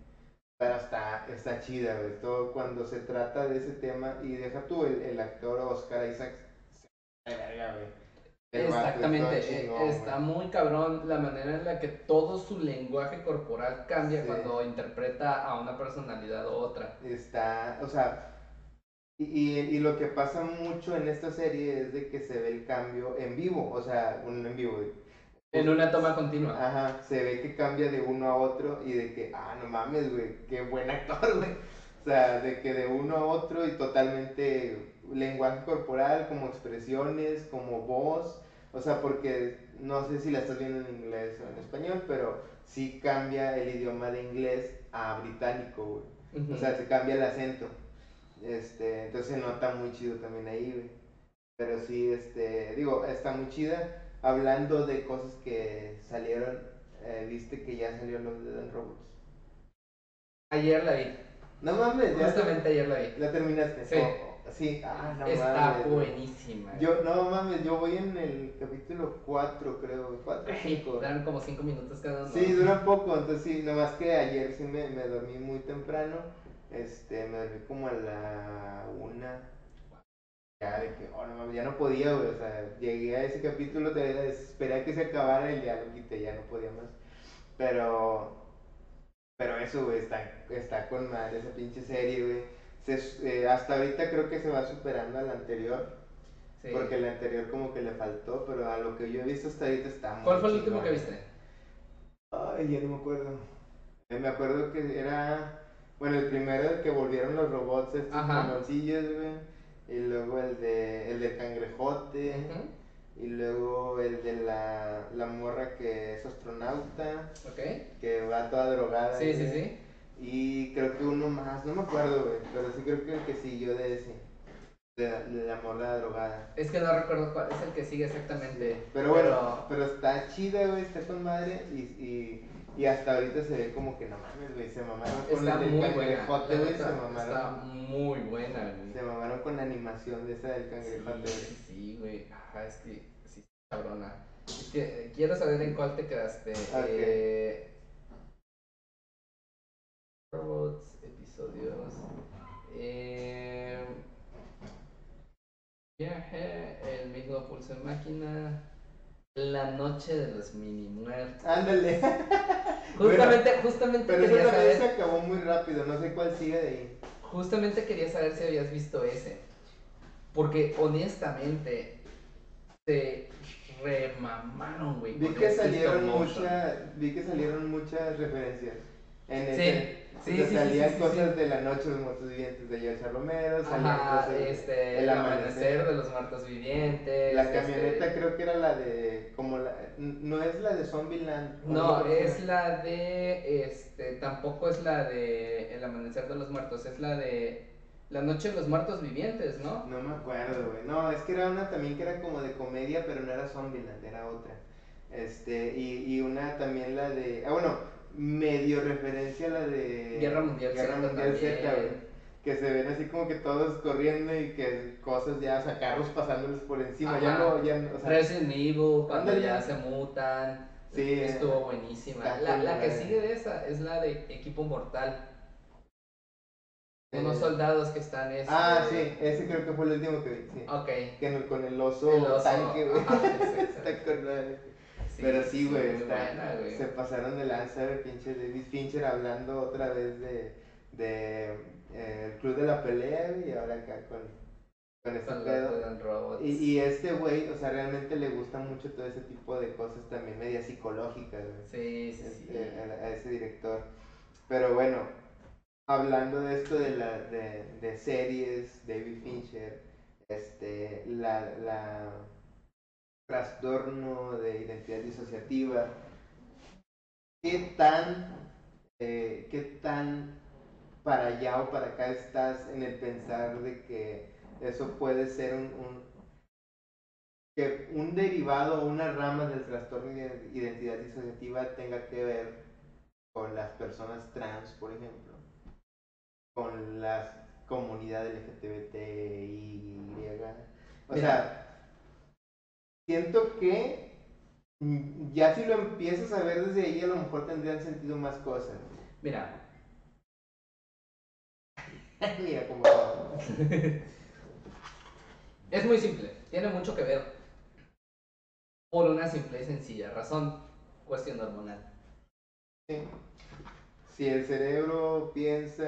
pero está, está chida, güey, todo cuando se trata de ese tema y deja tú el, el actor Oscar Isaac, se verga, güey. Exactamente, está eh, chingón, está güey. muy cabrón la manera en la que todo su lenguaje corporal cambia Sí. cuando interpreta a una personalidad u otra. está, o sea, y, y, y lo que pasa mucho en esta serie es de que se ve el cambio en vivo, o sea, un en vivo. En una toma continua. Ajá, se ve que cambia de uno a otro y de que, ah, no mames, güey, qué buen actor, güey. O sea, de que de uno a otro y totalmente lenguaje corporal, como expresiones, como voz. O sea, porque no sé si la estás viendo en inglés o en español, pero sí cambia el idioma de inglés a británico, güey. O sea, se cambia el acento. Este, entonces se nota muy chido también ahí, güey. Pero sí, este, digo, está muy chida. Hablando de cosas que salieron, eh, viste que ya salió los de Dan Robots. Ayer la vi, No mames, ya justamente ayer la vi. la terminaste. Sí. Oh, oh, sí, ah, no Está mames. buenísima. Yo, no mames, yo voy en el capítulo 4, creo, 4 o 5. Duran como 5 minutos cada uno. Sí, dura poco, entonces sí, nomás que ayer sí me, me dormí muy temprano, este, me dormí como a la una, ya de que, oh, no mames, ya no podía, güey, o sea, llegué a ese capítulo, te esperé a que se acabara y ya lo quité, ya no podía más, pero, pero eso, güey, está, está con madre esa pinche serie, güey, Se- eh, hasta ahorita creo que se va superando a la anterior, Sí. porque la anterior como que le faltó, pero a lo que yo he visto hasta ahorita está muy ¿Cuál fue el último que viste? Ay, ya no me acuerdo. Eh, Me acuerdo que era. Bueno, el primero el que volvieron los robots estos canoncillos, güey. Y luego el de el de cangrejote. Y luego el de la, la morra que es astronauta. Ok. Que va toda drogada. Sí, sí, sí. Y creo que uno más, no me acuerdo, güey. Pero sí creo que el que siguió de ese. De la, de la morra drogada. Es que no recuerdo cuál es el que sigue exactamente. Pero bueno, pero está chida, güey, está con madre y, y, y hasta ahorita se ve como que no mames, güey, se mamaron con el del cangrejote, güey, se neta, Está mamaron, muy buena, güey. se mamaron con la animación de esa del Sí, cangrejote, güey. sí, güey. Ajá, es que sí, cabrona. Es que eh, quiero saber en cuál te quedaste. Ok. Eh, robots, episodios. Eh, viaje, el mismo pulso en máquina. La noche de los mini muertos. Ándale, Justamente, justamente pero quería esa también saber. se acabó muy rápido, no sé cuál sigue de ahí. Justamente quería saber si habías visto ese. Porque honestamente se remamaron, güey. Vi que salieron muchas, vi que salieron muchas referencias. En Sí, ese, sí, sí, sí, salían sí, cosas de la noche de los muertos vivientes de George Romero, salían Ajá, cosas de- este, el amanecer de los muertos vivientes. La este, camioneta creo que era la de, como la, no es la de Zombieland. ¿o No, es la de, este, tampoco es la de El amanecer de los muertos, es la de La noche de los muertos vivientes, ¿no? No me acuerdo, güey. No, es que era una también que era como de comedia, pero no era Zombieland, era otra. Este, y, y una también la de, ah, bueno, medio referencia a la de Guerra Mundial Guerra Z. Que se ven así como que todos corriendo y que cosas ya, o sea, carros pasándoles por encima, ya Ajá. no, ya no, o sea, Resident Evil, cuando Ándale. ya se mutan. Sí, Estuvo eh, buenísima. La, la que sigue de esa es la de Equipo Mortal. eh, Unos soldados que están. Este... Ah, sí, ese creo que fue el último que vi, sí. Ok. Que con el oso, El oso, tanque, güey. Está con Pero sí, güey, está- buena, güey. se pasaron de lanza, güey, pinche David Fincher hablando otra vez de, de eh, el club de la pelea, güey, y ahora acá con, con este Con pedo. Y, y este güey, o sea, realmente le gusta mucho todo ese tipo de cosas también media psicológicas, güey, Sí, sí, sí. este, a, a ese director. Pero bueno, hablando de esto de, la, de, de series, David Fincher, este, la, la trastorno de identidad disociativa, ¿qué tan, eh, qué tan para allá o para acá estás en el pensar de que eso puede ser un, que un derivado o una rama del trastorno de identidad disociativa tenga que ver con las personas trans, por ejemplo, con la comunidad LGTBTI, o Mira. sea, siento que ya si lo empiezas a ver desde ahí a lo mejor tendrían sentido más cosas. Mira, Mira cómo es muy simple. Tiene mucho que ver. Por una simple y sencilla razón. Cuestión hormonal. Sí. Si el cerebro piensa,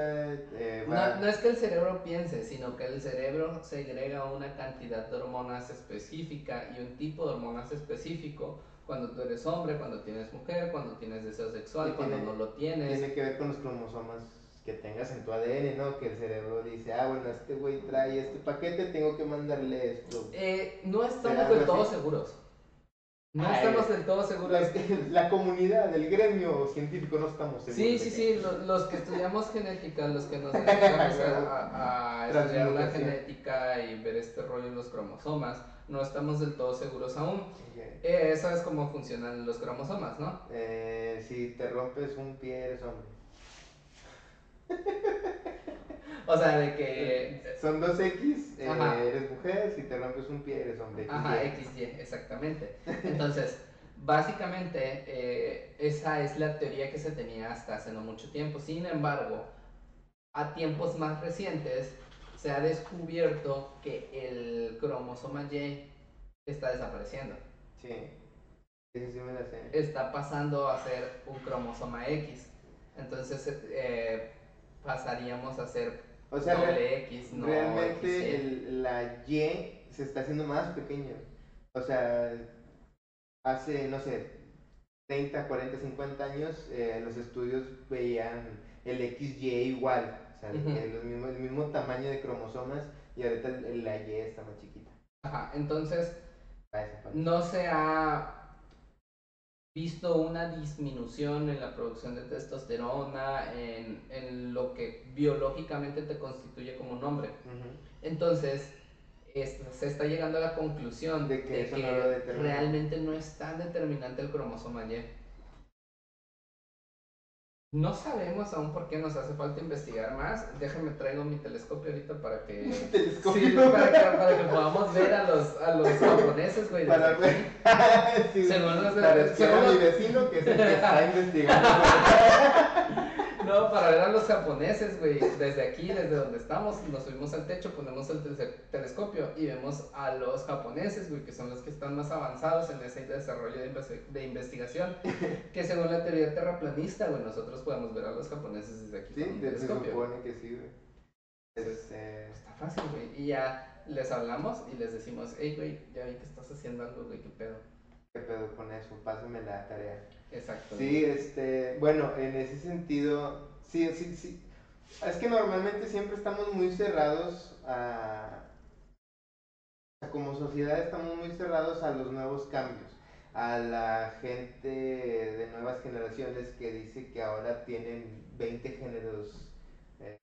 eh, No, no es que el cerebro piense, sino que el cerebro segrega una cantidad de hormonas específica y un tipo de hormonas específico cuando tú eres hombre, cuando tienes mujer, cuando tienes deseo sexual, cuando tiene- no lo tienes. tiene que ver con los cromosomas que tengas en tu ADN, ¿no? Que el cerebro dice, ah, bueno, este güey trae este paquete, tengo que mandarle esto. Eh, no estamos ¿Será del todo seguros. No Ay, estamos del todo seguros. La, la comunidad, el gremio científico no estamos seguros. Sí, sí, sí, lo- los que estudiamos genética, los que nos dedicamos a, a estudiar la genética y ver este rollo en los cromosomas, no estamos del todo seguros aún. Ok. Eh, sabes cómo funcionan los cromosomas, ¿no? Eh, si te rompes un pie, eres hombre. O sea, de que... Son dos X, eh, eres mujer, si te rompes un pie, eres hombre. Ajá, XY. Exactamente. Entonces, básicamente, eh, esa es la teoría que se tenía hasta hace no mucho tiempo. Sin embargo, a tiempos más recientes se ha descubierto que el cromosoma Y está desapareciendo. Sí, sí me la sé. Está pasando a ser un cromosoma X. Entonces, eh, pasaríamos a ser O sea, doble X, no realmente el- la Y se está haciendo más pequeña. O sea, hace, no sé, 30, 40, 50 años, eh, los estudios veían el XY igual. O sea, los mismos- el mismo tamaño de cromosomas y ahorita la Y está más chiquita. Ajá, entonces no se ha visto una disminución en la producción de testosterona, en, en lo que biológicamente te constituye como un hombre. Entonces, es- se está llegando a la conclusión De de que que, no realmente no es tan determinante el cromosoma Y. No sabemos aún por qué nos hace falta investigar más. Déjame traigo mi telescopio ahorita para que, Telescopio. sí, para que, para que podamos ver a los, a los japoneses, güey. Para ver. Sí, Según los de- para según mi vecino que es el que está investigando. No, para ver a los japoneses, güey. Desde aquí, desde donde estamos, nos subimos al techo, ponemos el te- telescopio y vemos a los japoneses, güey, que son los que están más avanzados en ese desarrollo de, de investigación. Que según la teoría terraplanista, güey, nosotros podemos ver a los japoneses desde aquí Sí, con un de- se supone que sí, güey. Este, Está fácil, güey. Y ya les hablamos y les decimos, hey, güey, ya vi que estás haciendo algo, güey, qué pedo. Qué pedo con eso, pásame la tarea. Exacto. Sí, este, bueno, en ese sentido, sí, sí, sí. Es que normalmente siempre estamos muy cerrados a, como sociedad estamos muy cerrados a los nuevos cambios, a la gente de nuevas generaciones que dice que ahora tienen 20 géneros eh,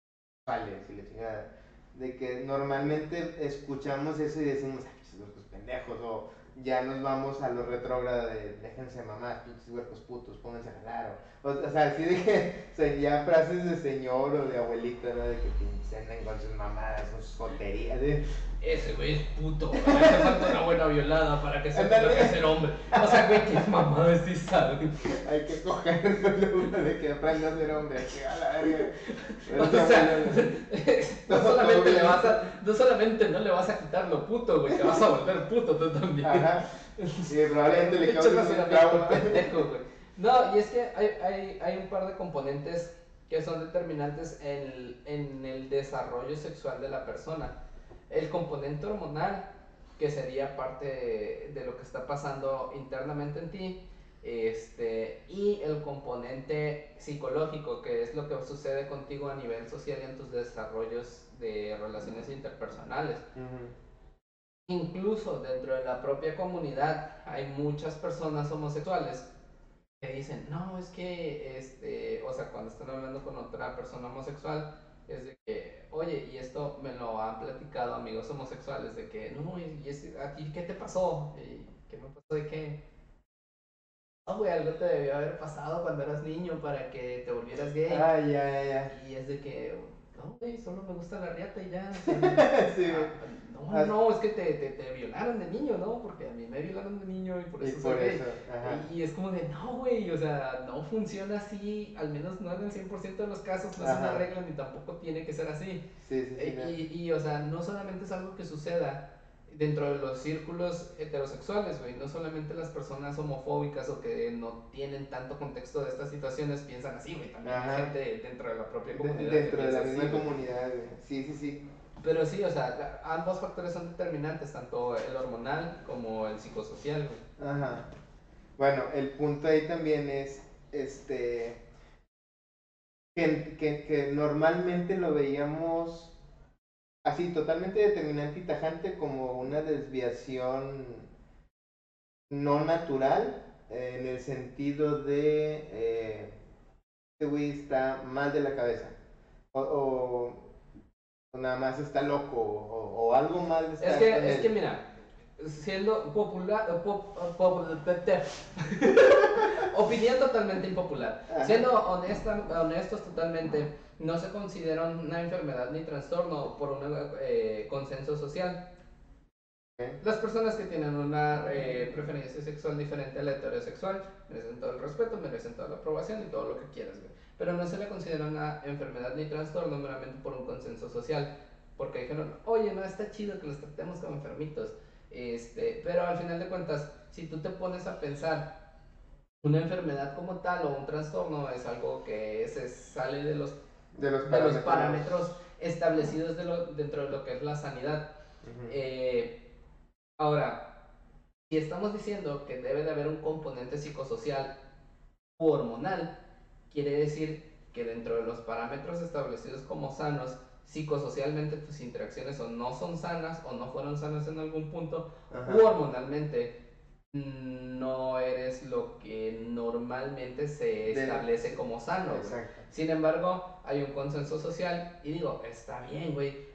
y la chingada. De que normalmente escuchamos eso y decimos, ay, pues, pendejos, o ya nos vamos a lo retrógrado de déjense mamás, pinches huercos putos, pónganse a jalar. O, o sea, así de que o ya frases de señor o de abuelita, ¿no? De que andan con sus mamadas, con sus joterías. Ese güey es puto, hace falta una buena violada para que lo que es ser hombre. O sea, güey, qué mamada es esa, Hay que coger con de que aprenda a ser hombre, que a la verga. O sea, no solamente le vas a, no solamente no le vas a quitar lo puto, güey, te vas a volver puto tú también. Ajá. Sí, probablemente le un trauma. Pendejo, güey. No, y es que hay, hay, hay un par de componentes que son determinantes en, en el desarrollo sexual de la persona el componente hormonal, que sería parte de, lo que está pasando internamente en ti, este, y el componente psicológico, que es lo que sucede contigo a nivel social y en tus desarrollos de relaciones interpersonales. Incluso dentro de la propia comunidad hay muchas personas homosexuales que dicen, no, es que, este, o sea, cuando están hablando con otra persona homosexual, es de que, oye, y esto me lo han platicado amigos homosexuales, de que, no, y, ¿a ti qué te pasó? ¿Y ¿Qué me pasó de qué? No, güey, algo te debió haber pasado cuando eras niño para que te volvieras gay. Ah, ya, ya, ya. Y es de que, no, güey, solo me gusta la riata y ya. sí, ah, no, no, es que te, te, te, violaron de niño, ¿no? Porque a mí me violaron de niño y por eso y por eso, Y, es como de, no, güey, o sea, no funciona así, al menos no en el 100% de los casos, no es una regla ni tampoco tiene que ser así. Sí, sí, sí. y, y, o sea, no solamente es algo que suceda dentro de los círculos heterosexuales, güey, no solamente las personas homofóbicas o que no tienen tanto contexto de estas situaciones piensan así, güey, también hay gente dentro de la propia comunidad. dentro de la misma comunidad, güey. Sí, sí, sí. Pero sí, o sea, ambos factores son determinantes, tanto el hormonal como el psicosocial, güey. Ajá. Bueno, el punto ahí también es, este, que, que, que normalmente lo veíamos así, totalmente determinante y tajante como una desviación no natural, en el sentido de, eh, este güey está mal de la cabeza. o nada más está loco o, algo mal está Es que, es que mira, siendo popular, opinión totalmente impopular. Siendo honesta, honestos totalmente, no se considera una enfermedad ni trastorno por un eh, consenso social. Las personas que tienen una eh, preferencia sexual diferente a la heterosexual merecen todo el respeto, merecen toda la aprobación y todo lo que quieras, Pero no se le considera una enfermedad ni trastorno meramente por un consenso social. Porque dijeron, oye, no está chido que los tratemos como enfermitos. Este, pero al final de cuentas, si tú te pones a pensar, una enfermedad como tal o un trastorno es algo que se sale de los, de los, parámetros. parámetros establecidos de lo, dentro de lo que es la sanidad. Ahora, si estamos diciendo que debe de haber un componente psicosocial o hormonal, quiere decir que dentro de los parámetros establecidos como sanos, psicosocialmente tus interacciones o no son sanas o no fueron sanas en algún punto, hormonalmente no eres lo que normalmente se establece como sano. Sin embargo, hay un consenso social y digo, está bien, güey,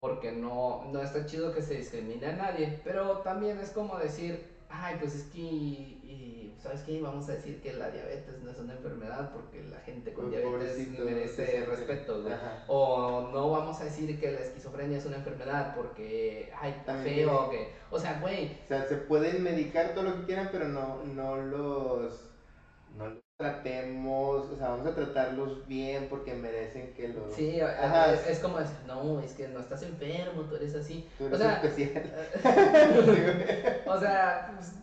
porque no, no está chido que se discrimine a nadie, pero también es como decir, ay, pues es que, ¿sabes qué? Vamos a decir que la diabetes no es una enfermedad porque la gente con diabetes merece respeto, O no vamos a decir que la esquizofrenia es una enfermedad porque, ay, está feo, que, o sea, güey. O sea, se pueden medicar todo lo que quieran, pero no, no los, no los tratemos, o sea, vamos a tratarlos bien porque merecen que los... Sí, es, es, como decir, no, es que no estás enfermo, tú eres así. Tú eres o sea, especial. o sea, pues,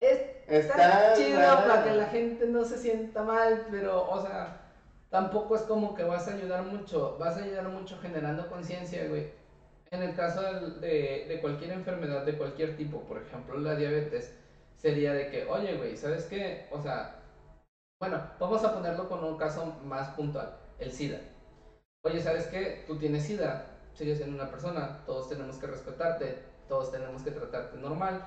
es, está, chido para que la gente no se sienta mal, pero, o sea, tampoco es como que vas a ayudar mucho, vas a ayudar mucho generando conciencia, güey. En el caso de, de, de cualquier enfermedad de cualquier tipo, por ejemplo la diabetes, sería de que, oye, güey, ¿sabes qué? O sea, bueno, vamos a ponerlo con un caso más puntual, el SIDA. Oye, ¿sabes qué? Tú tienes SIDA, sigues siendo una persona, todos tenemos que respetarte, todos tenemos que tratarte normal.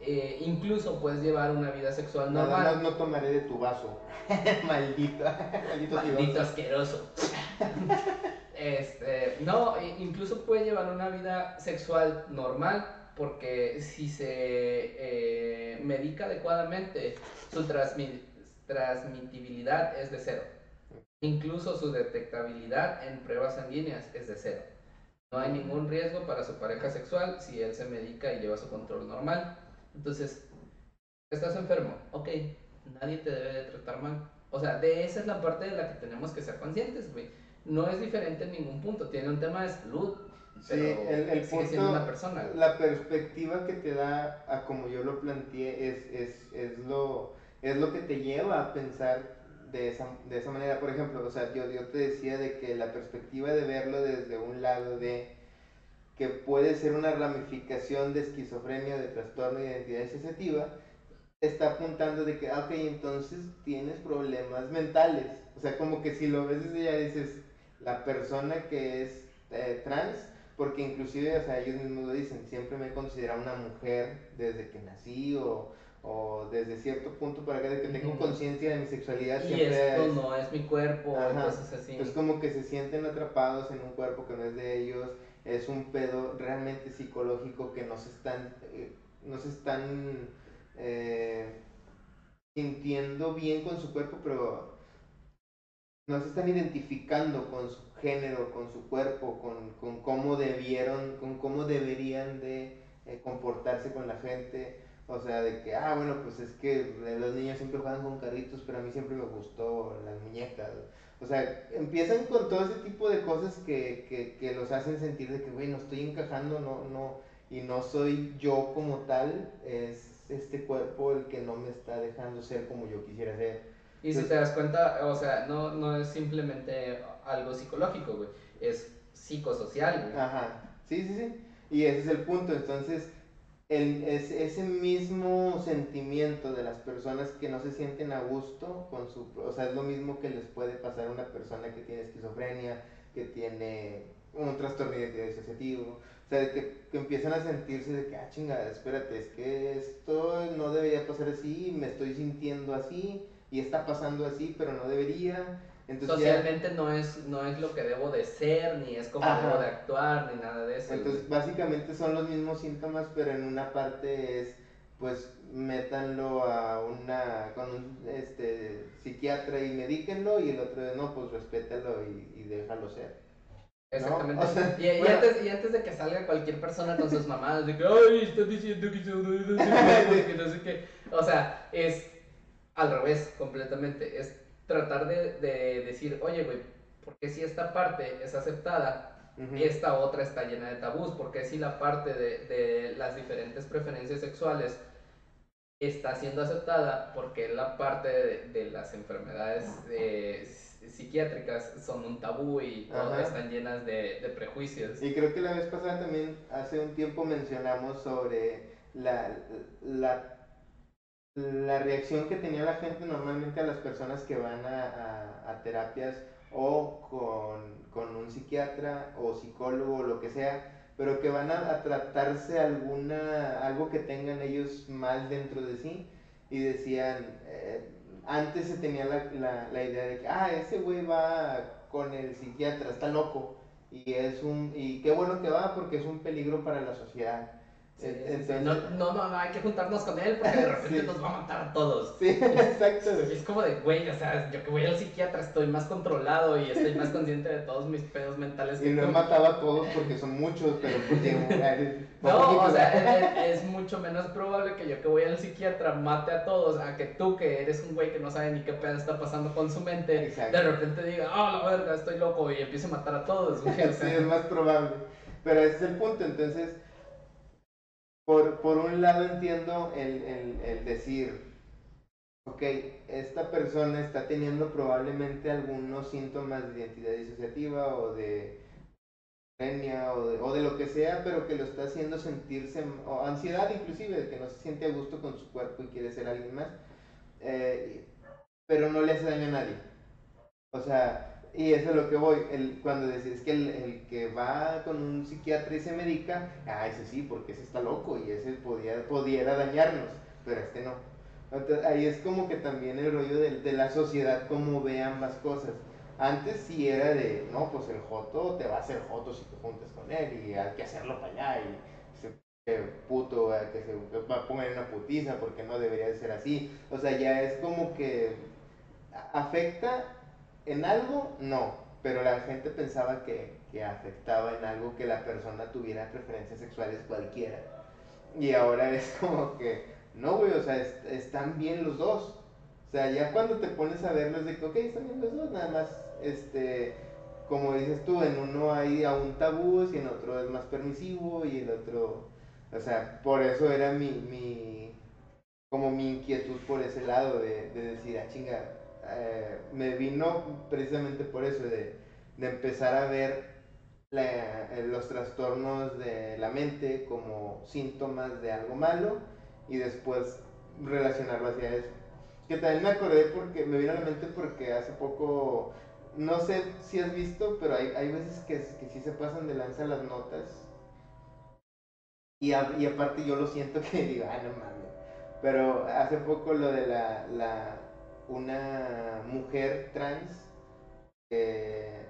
Eh, incluso puedes llevar una vida sexual normal. Nada más no tomaré de tu vaso. Maldito. Maldito, Maldito asqueroso. este, no, incluso puede llevar una vida sexual normal porque si se eh, medica adecuadamente, su transmi- transmitibilidad es de cero. Incluso su detectabilidad en pruebas sanguíneas es de cero. No hay ningún riesgo para su pareja sexual si él se medica y lleva su control normal. Entonces, estás enfermo, ok, nadie te debe de tratar mal. O sea, de esa es la parte de la que tenemos que ser conscientes, güey. No es diferente en ningún punto, tiene un tema de salud, Sí, el, el sigue punto, una persona. la perspectiva que te da a como yo lo planteé es, es, es, lo, es lo que te lleva a pensar de esa, de esa manera. Por ejemplo, o sea, yo, yo te decía de que la perspectiva de verlo desde un lado de que puede ser una ramificación de esquizofrenia, de trastorno de identidad disociativa, está apuntando de que, ah, ok, entonces tienes problemas mentales. O sea, como que si lo ves desde allá dices, la persona que es eh, trans, porque inclusive, o sea, ellos mismos lo dicen, siempre me he considerado una mujer desde que nací o, o desde cierto punto para acá, de que tengo conciencia de mi sexualidad, Y siempre esto es- no es mi cuerpo, Ajá. cosas así. es como que se sienten atrapados en un cuerpo que no es de ellos, es un pedo realmente psicológico que no se están, eh, no se están eh, sintiendo bien con su cuerpo, pero no se están identificando con su género, con su cuerpo, con, con cómo debieron, con cómo deberían de eh, comportarse con la gente. O sea, de que, ah, bueno, pues es que eh, los niños siempre juegan con carritos, pero a mí siempre me gustó las muñecas. O sea, empiezan con todo ese tipo de cosas que, que, que los hacen sentir de que, güey, no estoy encajando, no, no, y no soy yo como tal, es este cuerpo el que no me está dejando ser como yo quisiera ser. Y si Pues- te das cuenta, o sea, no, no es simplemente algo psicológico, güey. Es psicosocial, güey. Ajá, sí, sí, sí. Y ese es el punto. Entonces, el, es, ese mismo sentimiento de las personas que no se sienten a gusto con su... O sea, es lo mismo que les puede pasar a una persona que tiene esquizofrenia, que tiene un trastorno disociativo. O sea, que, que empiezan a sentirse de que, ah, chingada, espérate, es que esto no debería pasar así, me estoy sintiendo así, y está pasando así, pero no debería. Entonces, ya- Socialmente no es, no es lo que debo de ser, ni es como Ajá. debo de actuar, ni nada de eso. Entonces, básicamente son los mismos síntomas, pero en una parte es, pues, métanlo a una, con un este, psiquiatra y medíquenlo, y el otro es, no, pues, respétalo y, y déjalo ser. Exactamente. ¿no? O sea, y, y bueno. antes, y antes de que salga cualquier persona con sus mamadas de que, ay, está diciendo que que no sé qué. O sea, es al revés completamente. Es tratar de, de decir, oye, güey, porque si esta parte es aceptada, Ujú. esta otra está llena de tabús? Porque si la parte de, de las diferentes preferencias sexuales está siendo aceptada, porque la parte de, de las enfermedades eh, psiquiátricas son un tabú y todas Ajá. están llenas de, de prejuicios. Y creo que la vez pasada también, hace un tiempo mencionamos sobre la, la, la reacción que tenía la gente normalmente a las personas que van a, a- terapias o con, con un psiquiatra o psicólogo o lo que sea, pero que van a, a tratarse alguna, algo que tengan ellos mal dentro de sí y decían, eh, antes se tenía la, la, la idea de que, ah, ese güey va con el psiquiatra, está loco. Y es un y qué bueno que va porque es un peligro para la sociedad. Sí, En- sí, sí. entonces- No, no, no, no, hay que juntarnos con él porque de repente Sí. nos va a matar a todos. Sí, exacto. Y es como de, güey, o sea, yo que voy al psiquiatra estoy más controlado y estoy más consciente de todos mis pedos mentales Y no he matado a todos porque son muchos, pero pues llegó No, o sea, es, es mucho menos probable que yo que voy al psiquiatra mate a todos a que tú que eres un güey que no sabe ni qué pedo está pasando con su mente, Exacto. de repente diga, ah, la verga, estoy loco y empiece a matar a todos, güey. O sí, sea, es más probable. Pero ese es el punto, entonces, por, por un lado entiendo el, el, decir, ok, esta persona está teniendo probablemente algunos síntomas de identidad disociativa o de o de, o de lo que sea, pero que lo está haciendo sentirse, o ansiedad inclusive, de que no se siente a gusto con su cuerpo y quiere ser alguien más, eh, pero no le hace daño a nadie. O sea, y eso es lo que voy, el, cuando decís que el, el, que va con un psiquiatra y se medica, ah, ese sí, porque ese está loco y ese podía, pudiera dañarnos, pero este no. Entonces, ahí es como que también el rollo de, de la sociedad, cómo ve ambas cosas. Antes sí era de, no, pues el Joto te va a hacer Joto si te juntas con él y hay que hacerlo para allá y se puto, que se va a poner una putiza porque no debería de ser así. O sea, ya es como que afecta en algo, no, pero la gente pensaba que, que afectaba en algo que la persona tuviera preferencias sexuales cualquiera. Y ahora es como que, no, güey, o sea, est están bien los dos. O sea, ya cuando te pones a verlos de que, ok, están bien los dos, nada más, este, como dices tú, en uno hay aún tabús y en otro es más permisivo y el otro, o sea, por eso era mi, mi como mi inquietud por ese lado de, de decir, ah, chinga, eh, me vino precisamente por eso, de, empezar a ver la, los trastornos de la mente como síntomas de algo malo y después relacionarlo hacia eso. Que también me acordé porque me vino a la mente porque hace poco, no sé si has visto, pero hay, hay veces que, que sí se pasan de lanza las notas. Y, y aparte yo lo siento que digo, ah, no mames. Pero hace poco lo de la, la una mujer trans que,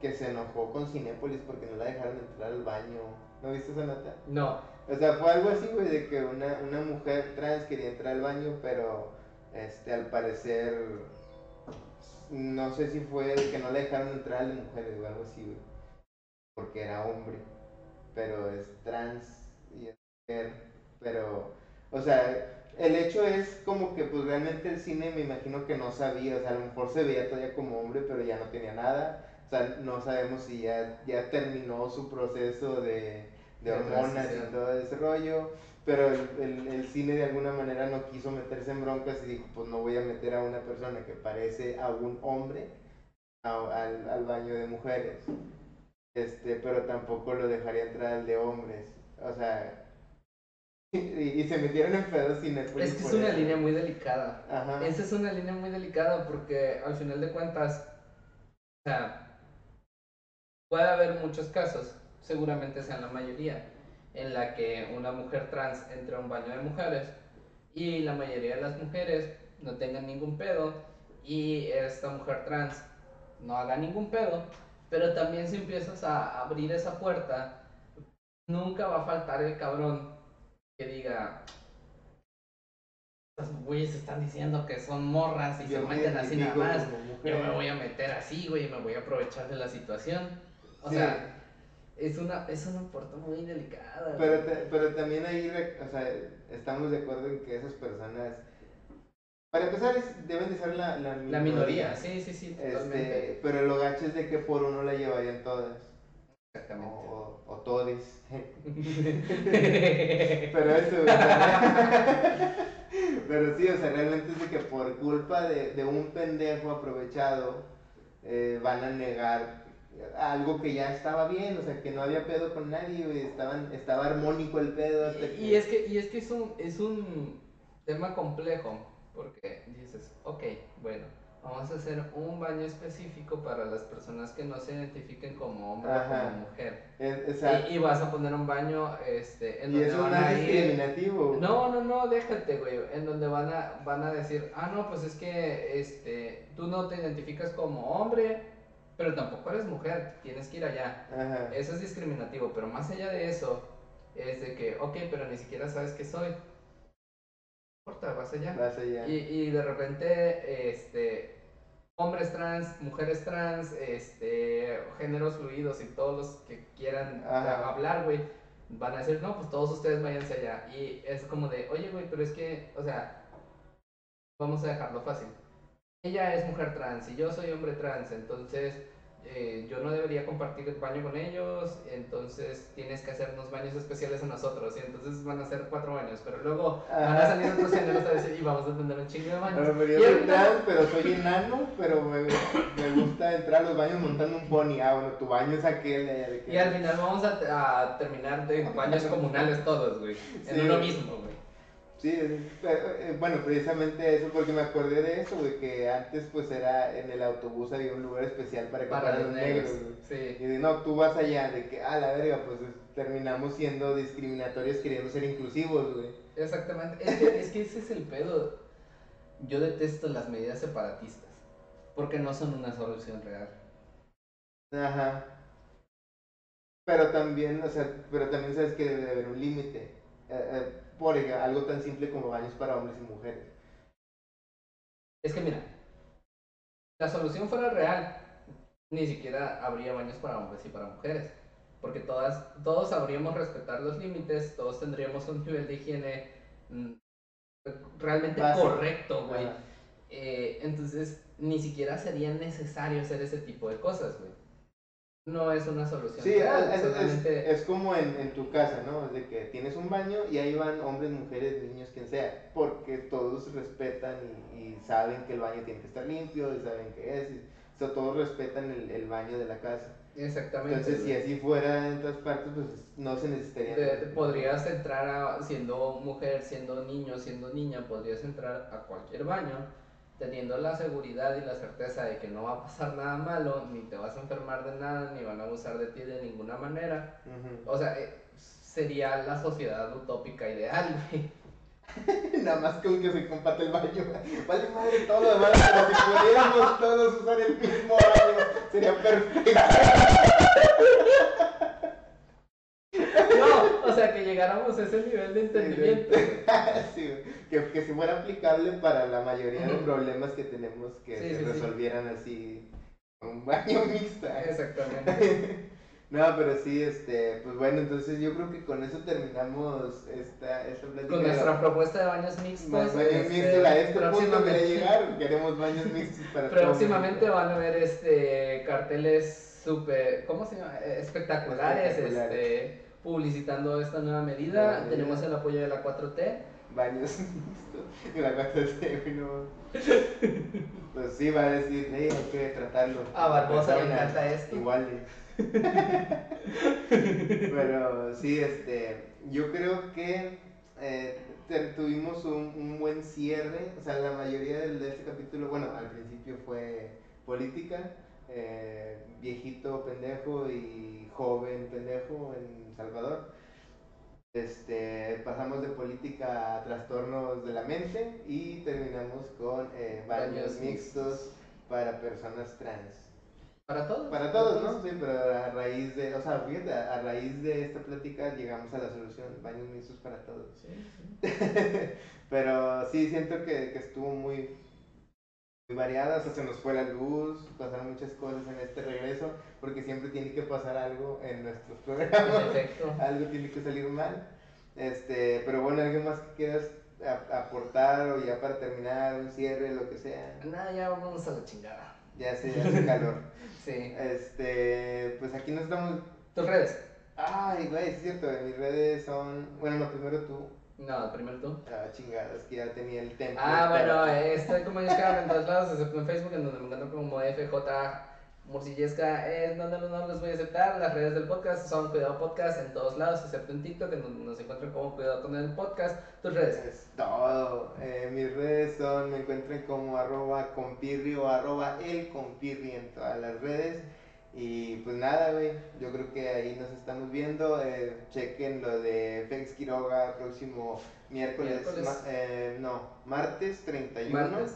que se enojó con Cinépolis porque no la dejaron entrar al baño. ¿No viste esa nota? No. O sea, fue algo así, güey, de que una, una mujer trans quería entrar al baño, pero este, al parecer, no sé si fue que no le dejaron entrar a las mujeres o algo así, güey, porque era hombre, pero es trans y es mujer, pero, o sea, el hecho es como que pues realmente el cine me imagino que no sabía, o sea, a lo mejor se veía todavía como hombre, pero ya no tenía nada, o sea, no sabemos si ya, ya terminó su proceso de de hormonas y todo ese rollo, pero el, el, el, cine de alguna manera no quiso meterse en broncas y dijo, pues no voy a meter a una persona que parece a un hombre a, al, al, baño de mujeres, este, pero tampoco lo dejaría entrar al de hombres, o sea... Y, y se metieron en pedos sin Es que es una eso. línea muy delicada. Ajá. Esa es una línea muy delicada porque al final de cuentas, o sea, puede haber muchos casos seguramente sean la mayoría, en la que una mujer trans entre a un baño de mujeres y la mayoría de las mujeres no tengan ningún pedo y esta mujer trans no haga ningún pedo, pero también si empiezas a abrir esa puerta, nunca va a faltar el cabrón que diga, los güeyes están diciendo que son morras y yo se meten así nada más, yo me voy a meter así, güey, me voy a aprovechar de la situación. O sí. sea, es una, es una puerta muy delicada. Pero, te, pero también ahí, o sea, estamos de acuerdo en que esas personas, para empezar, es, deben de ser la, la minoría. La minoría, sí, sí, sí, totalmente. Este, pero lo gacho es de que por uno la llevarían todas. Exactamente. O, o, todes. pero eso, Pero sí, o sea, realmente es de que por culpa de, de un pendejo aprovechado, eh, van a negar algo que ya estaba bien, o sea, que no había pedo con nadie, güey, estaban, estaba armónico el pedo. Hasta y, que... y, es que, y es que es un, es un tema complejo, porque dices, ok, bueno, vamos a hacer un baño específico para las personas que no se identifiquen como hombre Ajá. o como mujer. Es, y, y, vas a poner un baño este, en y donde eso van no a es ir... No, no, no, déjate, güey, en donde van a, van a decir, ah, no, pues es que este, tú no te identificas como hombre, pero tampoco eres mujer, tienes que ir allá. Ajá. Eso es discriminativo, pero más allá de eso, es de que, ok, pero ni siquiera sabes qué soy. No importa, vas allá. Vas allá. Y, y de repente, este, hombres trans, mujeres trans, este, géneros fluidos y todos los que quieran Ajá. hablar, güey, van a decir, no, pues todos ustedes váyanse allá. Y es como de, oye, güey, pero es que, o sea, vamos a dejarlo fácil ella es mujer trans y yo soy hombre trans, entonces eh, yo no debería compartir el baño con ellos, entonces tienes que hacernos baños especiales a nosotros, y entonces van a ser cuatro baños, pero luego van a salir otros señores a decir, y vamos a tener un chingo de baños. Pero, pero, Y yo soy pero soy enano, pero me, me gusta entrar a los baños montando un pony. Ah, bueno, tu baño es aquel Y al final vamos a, a terminar de baños comunales todos, güey, en Sí. uno mismo, güey. Sí, bueno, precisamente eso, porque me acordé de eso, güey, que antes pues era en el autobús había un lugar especial para que Para los negros, sí. Y de, no, tú vas allá, de que, ah, la verga, pues es- terminamos siendo discriminatorios queriendo ser inclusivos, güey. Exactamente, es que, es que ese es el pedo. Yo detesto las medidas separatistas, porque no son una solución real. Ajá. Pero también, o sea, pero también sabes que debe de haber un límite. Eh, eh, por algo tan simple como baños para hombres y mujeres. Es que mira, la solución fuera real, ni siquiera habría baños para hombres y para mujeres. Porque todas, todos sabríamos respetar los límites, todos tendríamos un nivel de higiene mm, realmente Básico. correcto, güey. Eh, entonces, ni siquiera sería necesario hacer ese tipo de cosas, güey. No es una solución Sí, real, es, es- solamente- es como en, en tu casa, ¿no? De que tienes un baño y ahí van hombres, mujeres, niños, quien sea, porque todos respetan y, y saben que el baño tiene que estar limpio y saben qué es, y, o sea, todos respetan el, el baño de la casa. Exactamente. Entonces, si así fuera en otras partes, pues no se necesitaría. Podrías entrar a- siendo mujer, siendo niño, siendo niña, podrías entrar a cualquier baño teniendo la seguridad y la certeza de que no va a pasar nada malo, ni te vas a enfermar de nada, ni van a abusar de ti de ninguna manera. O sea, eh, sería la sociedad utópica ideal, güey. Nada más con que se comparte el baño. Vale madre todo lo demás, pero si pudiéramos todos usar el mismo baño, sería perfecto. No, o sea, que llegáramos a ese nivel de entendimiento. Sí, que, que si fuera aplicable para la mayoría de problemas que tenemos que Sí, se sí, resolvieran así un baño mixto. Exactamente. No, pero sí, este, pues bueno, entonces yo creo que con eso terminamos esta, esta plática. Con de- nuestra propuesta de baños mixtos. Más baños este, mixtos, a este punto quería llegar, queremos baños mixtos para Próximamente van a ver este carteles súper, ¿cómo se llama? Eh, Espectaculares, Espectaculares. este, publicitando esta nueva medida. Tenemos el apoyo de la 4T. baños mixtos. Y la cosa es que no. Pues sí, va a decir, hey, hay que tratarlo. A Barbosa le encanta esto. Iguales. Pero sí, este, yo creo que eh, tuvimos un, un buen cierre. O sea, la mayoría del- de este capítulo, bueno, al principio fue política, eh, viejito pendejo y joven pendejo en Salvador. Este, pasamos de política a trastornos de la mente y terminamos con eh, baños Baños mixtos para personas trans. Para todos. Para todos, ¿no? Sí, pero a raíz de, o sea, fíjate, a raíz de esta plática llegamos a la solución, baños mixtos para todos. Sí, sí. pero sí, siento que, que estuvo muy, muy variada, o sea, se nos fue la luz, pasaron muchas cosas en este regreso, porque siempre tiene que pasar algo en nuestros programas, efecto. algo tiene que salir mal. Este, pero bueno, ¿alguien más que quieras aportar o ya para terminar, un cierre, lo que sea? Nada, ya vamos a la chingada. Ya se ya hace calor. Sí. Este, pues aquí nos estamos ¿Tus redes? Ay, güey, es cierto, mis redes son. Bueno, no, primero tú. No, primero tú. Ah, chingadas, que ya tenía el template. Ah, bueno, eh, estoy como en todos lados, excepto en Facebook, en donde me encuentro como FJ Murcillesca, es donde no los voy a aceptar. Las redes del podcast son Cuidado Podcast en todos lados, excepto en TikTok, en donde nos encuentran como Cuidado con el Podcast. Tus redes. Es todo. Eh, mis redes son, me encuentran como arroba compirri o arroba el compirri en todas las redes. Y pues nada, güey, yo creo que ahí nos estamos viendo. Eh, chequen lo de Fex Quiroga próximo miércoles. Miércoles. ma- eh, no, martes 31. Martes.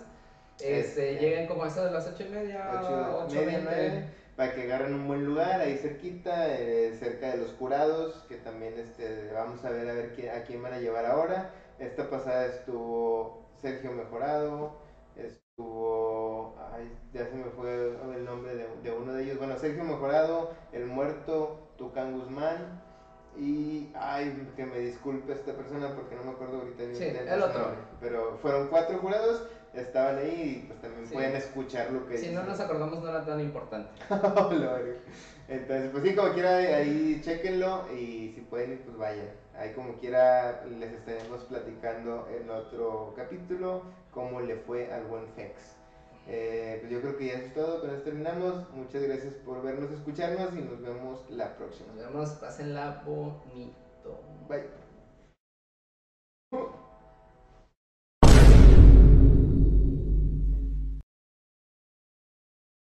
Este, Este, lleguen como a eso de las ocho y media, ocho, ocho media, veinte. nueve, para que agarren un buen lugar ahí cerquita, eh, cerca de los jurados, que también este, vamos a ver a ver quién- a quién van a llevar ahora. Esta pasada estuvo Sergio Mejorado, estuvo, ay, ya se me fue el nombre de, de uno de ellos, bueno, Sergio Mejorado, El Muerto, Tucán Guzmán. Y, ay, que me disculpe esta persona porque no me acuerdo ahorita bien Sí, el otro. nombre, Pero fueron cuatro jurados estaban ahí y pues también Sí. pueden escuchar lo que Si dicen. no nos acordamos, no era tan importante. Verga. Entonces, pues sí, como quiera, ahí chequenlo y si pueden ir, pues vayan. Ahí como quiera les estaremos platicando en otro capítulo cómo le fue al buen Fex. Eh, pues yo creo que ya es todo, con esto terminamos. Muchas gracias por vernos, escucharnos y nos vemos la próxima. Nos vemos, pásenla bonito. Bye.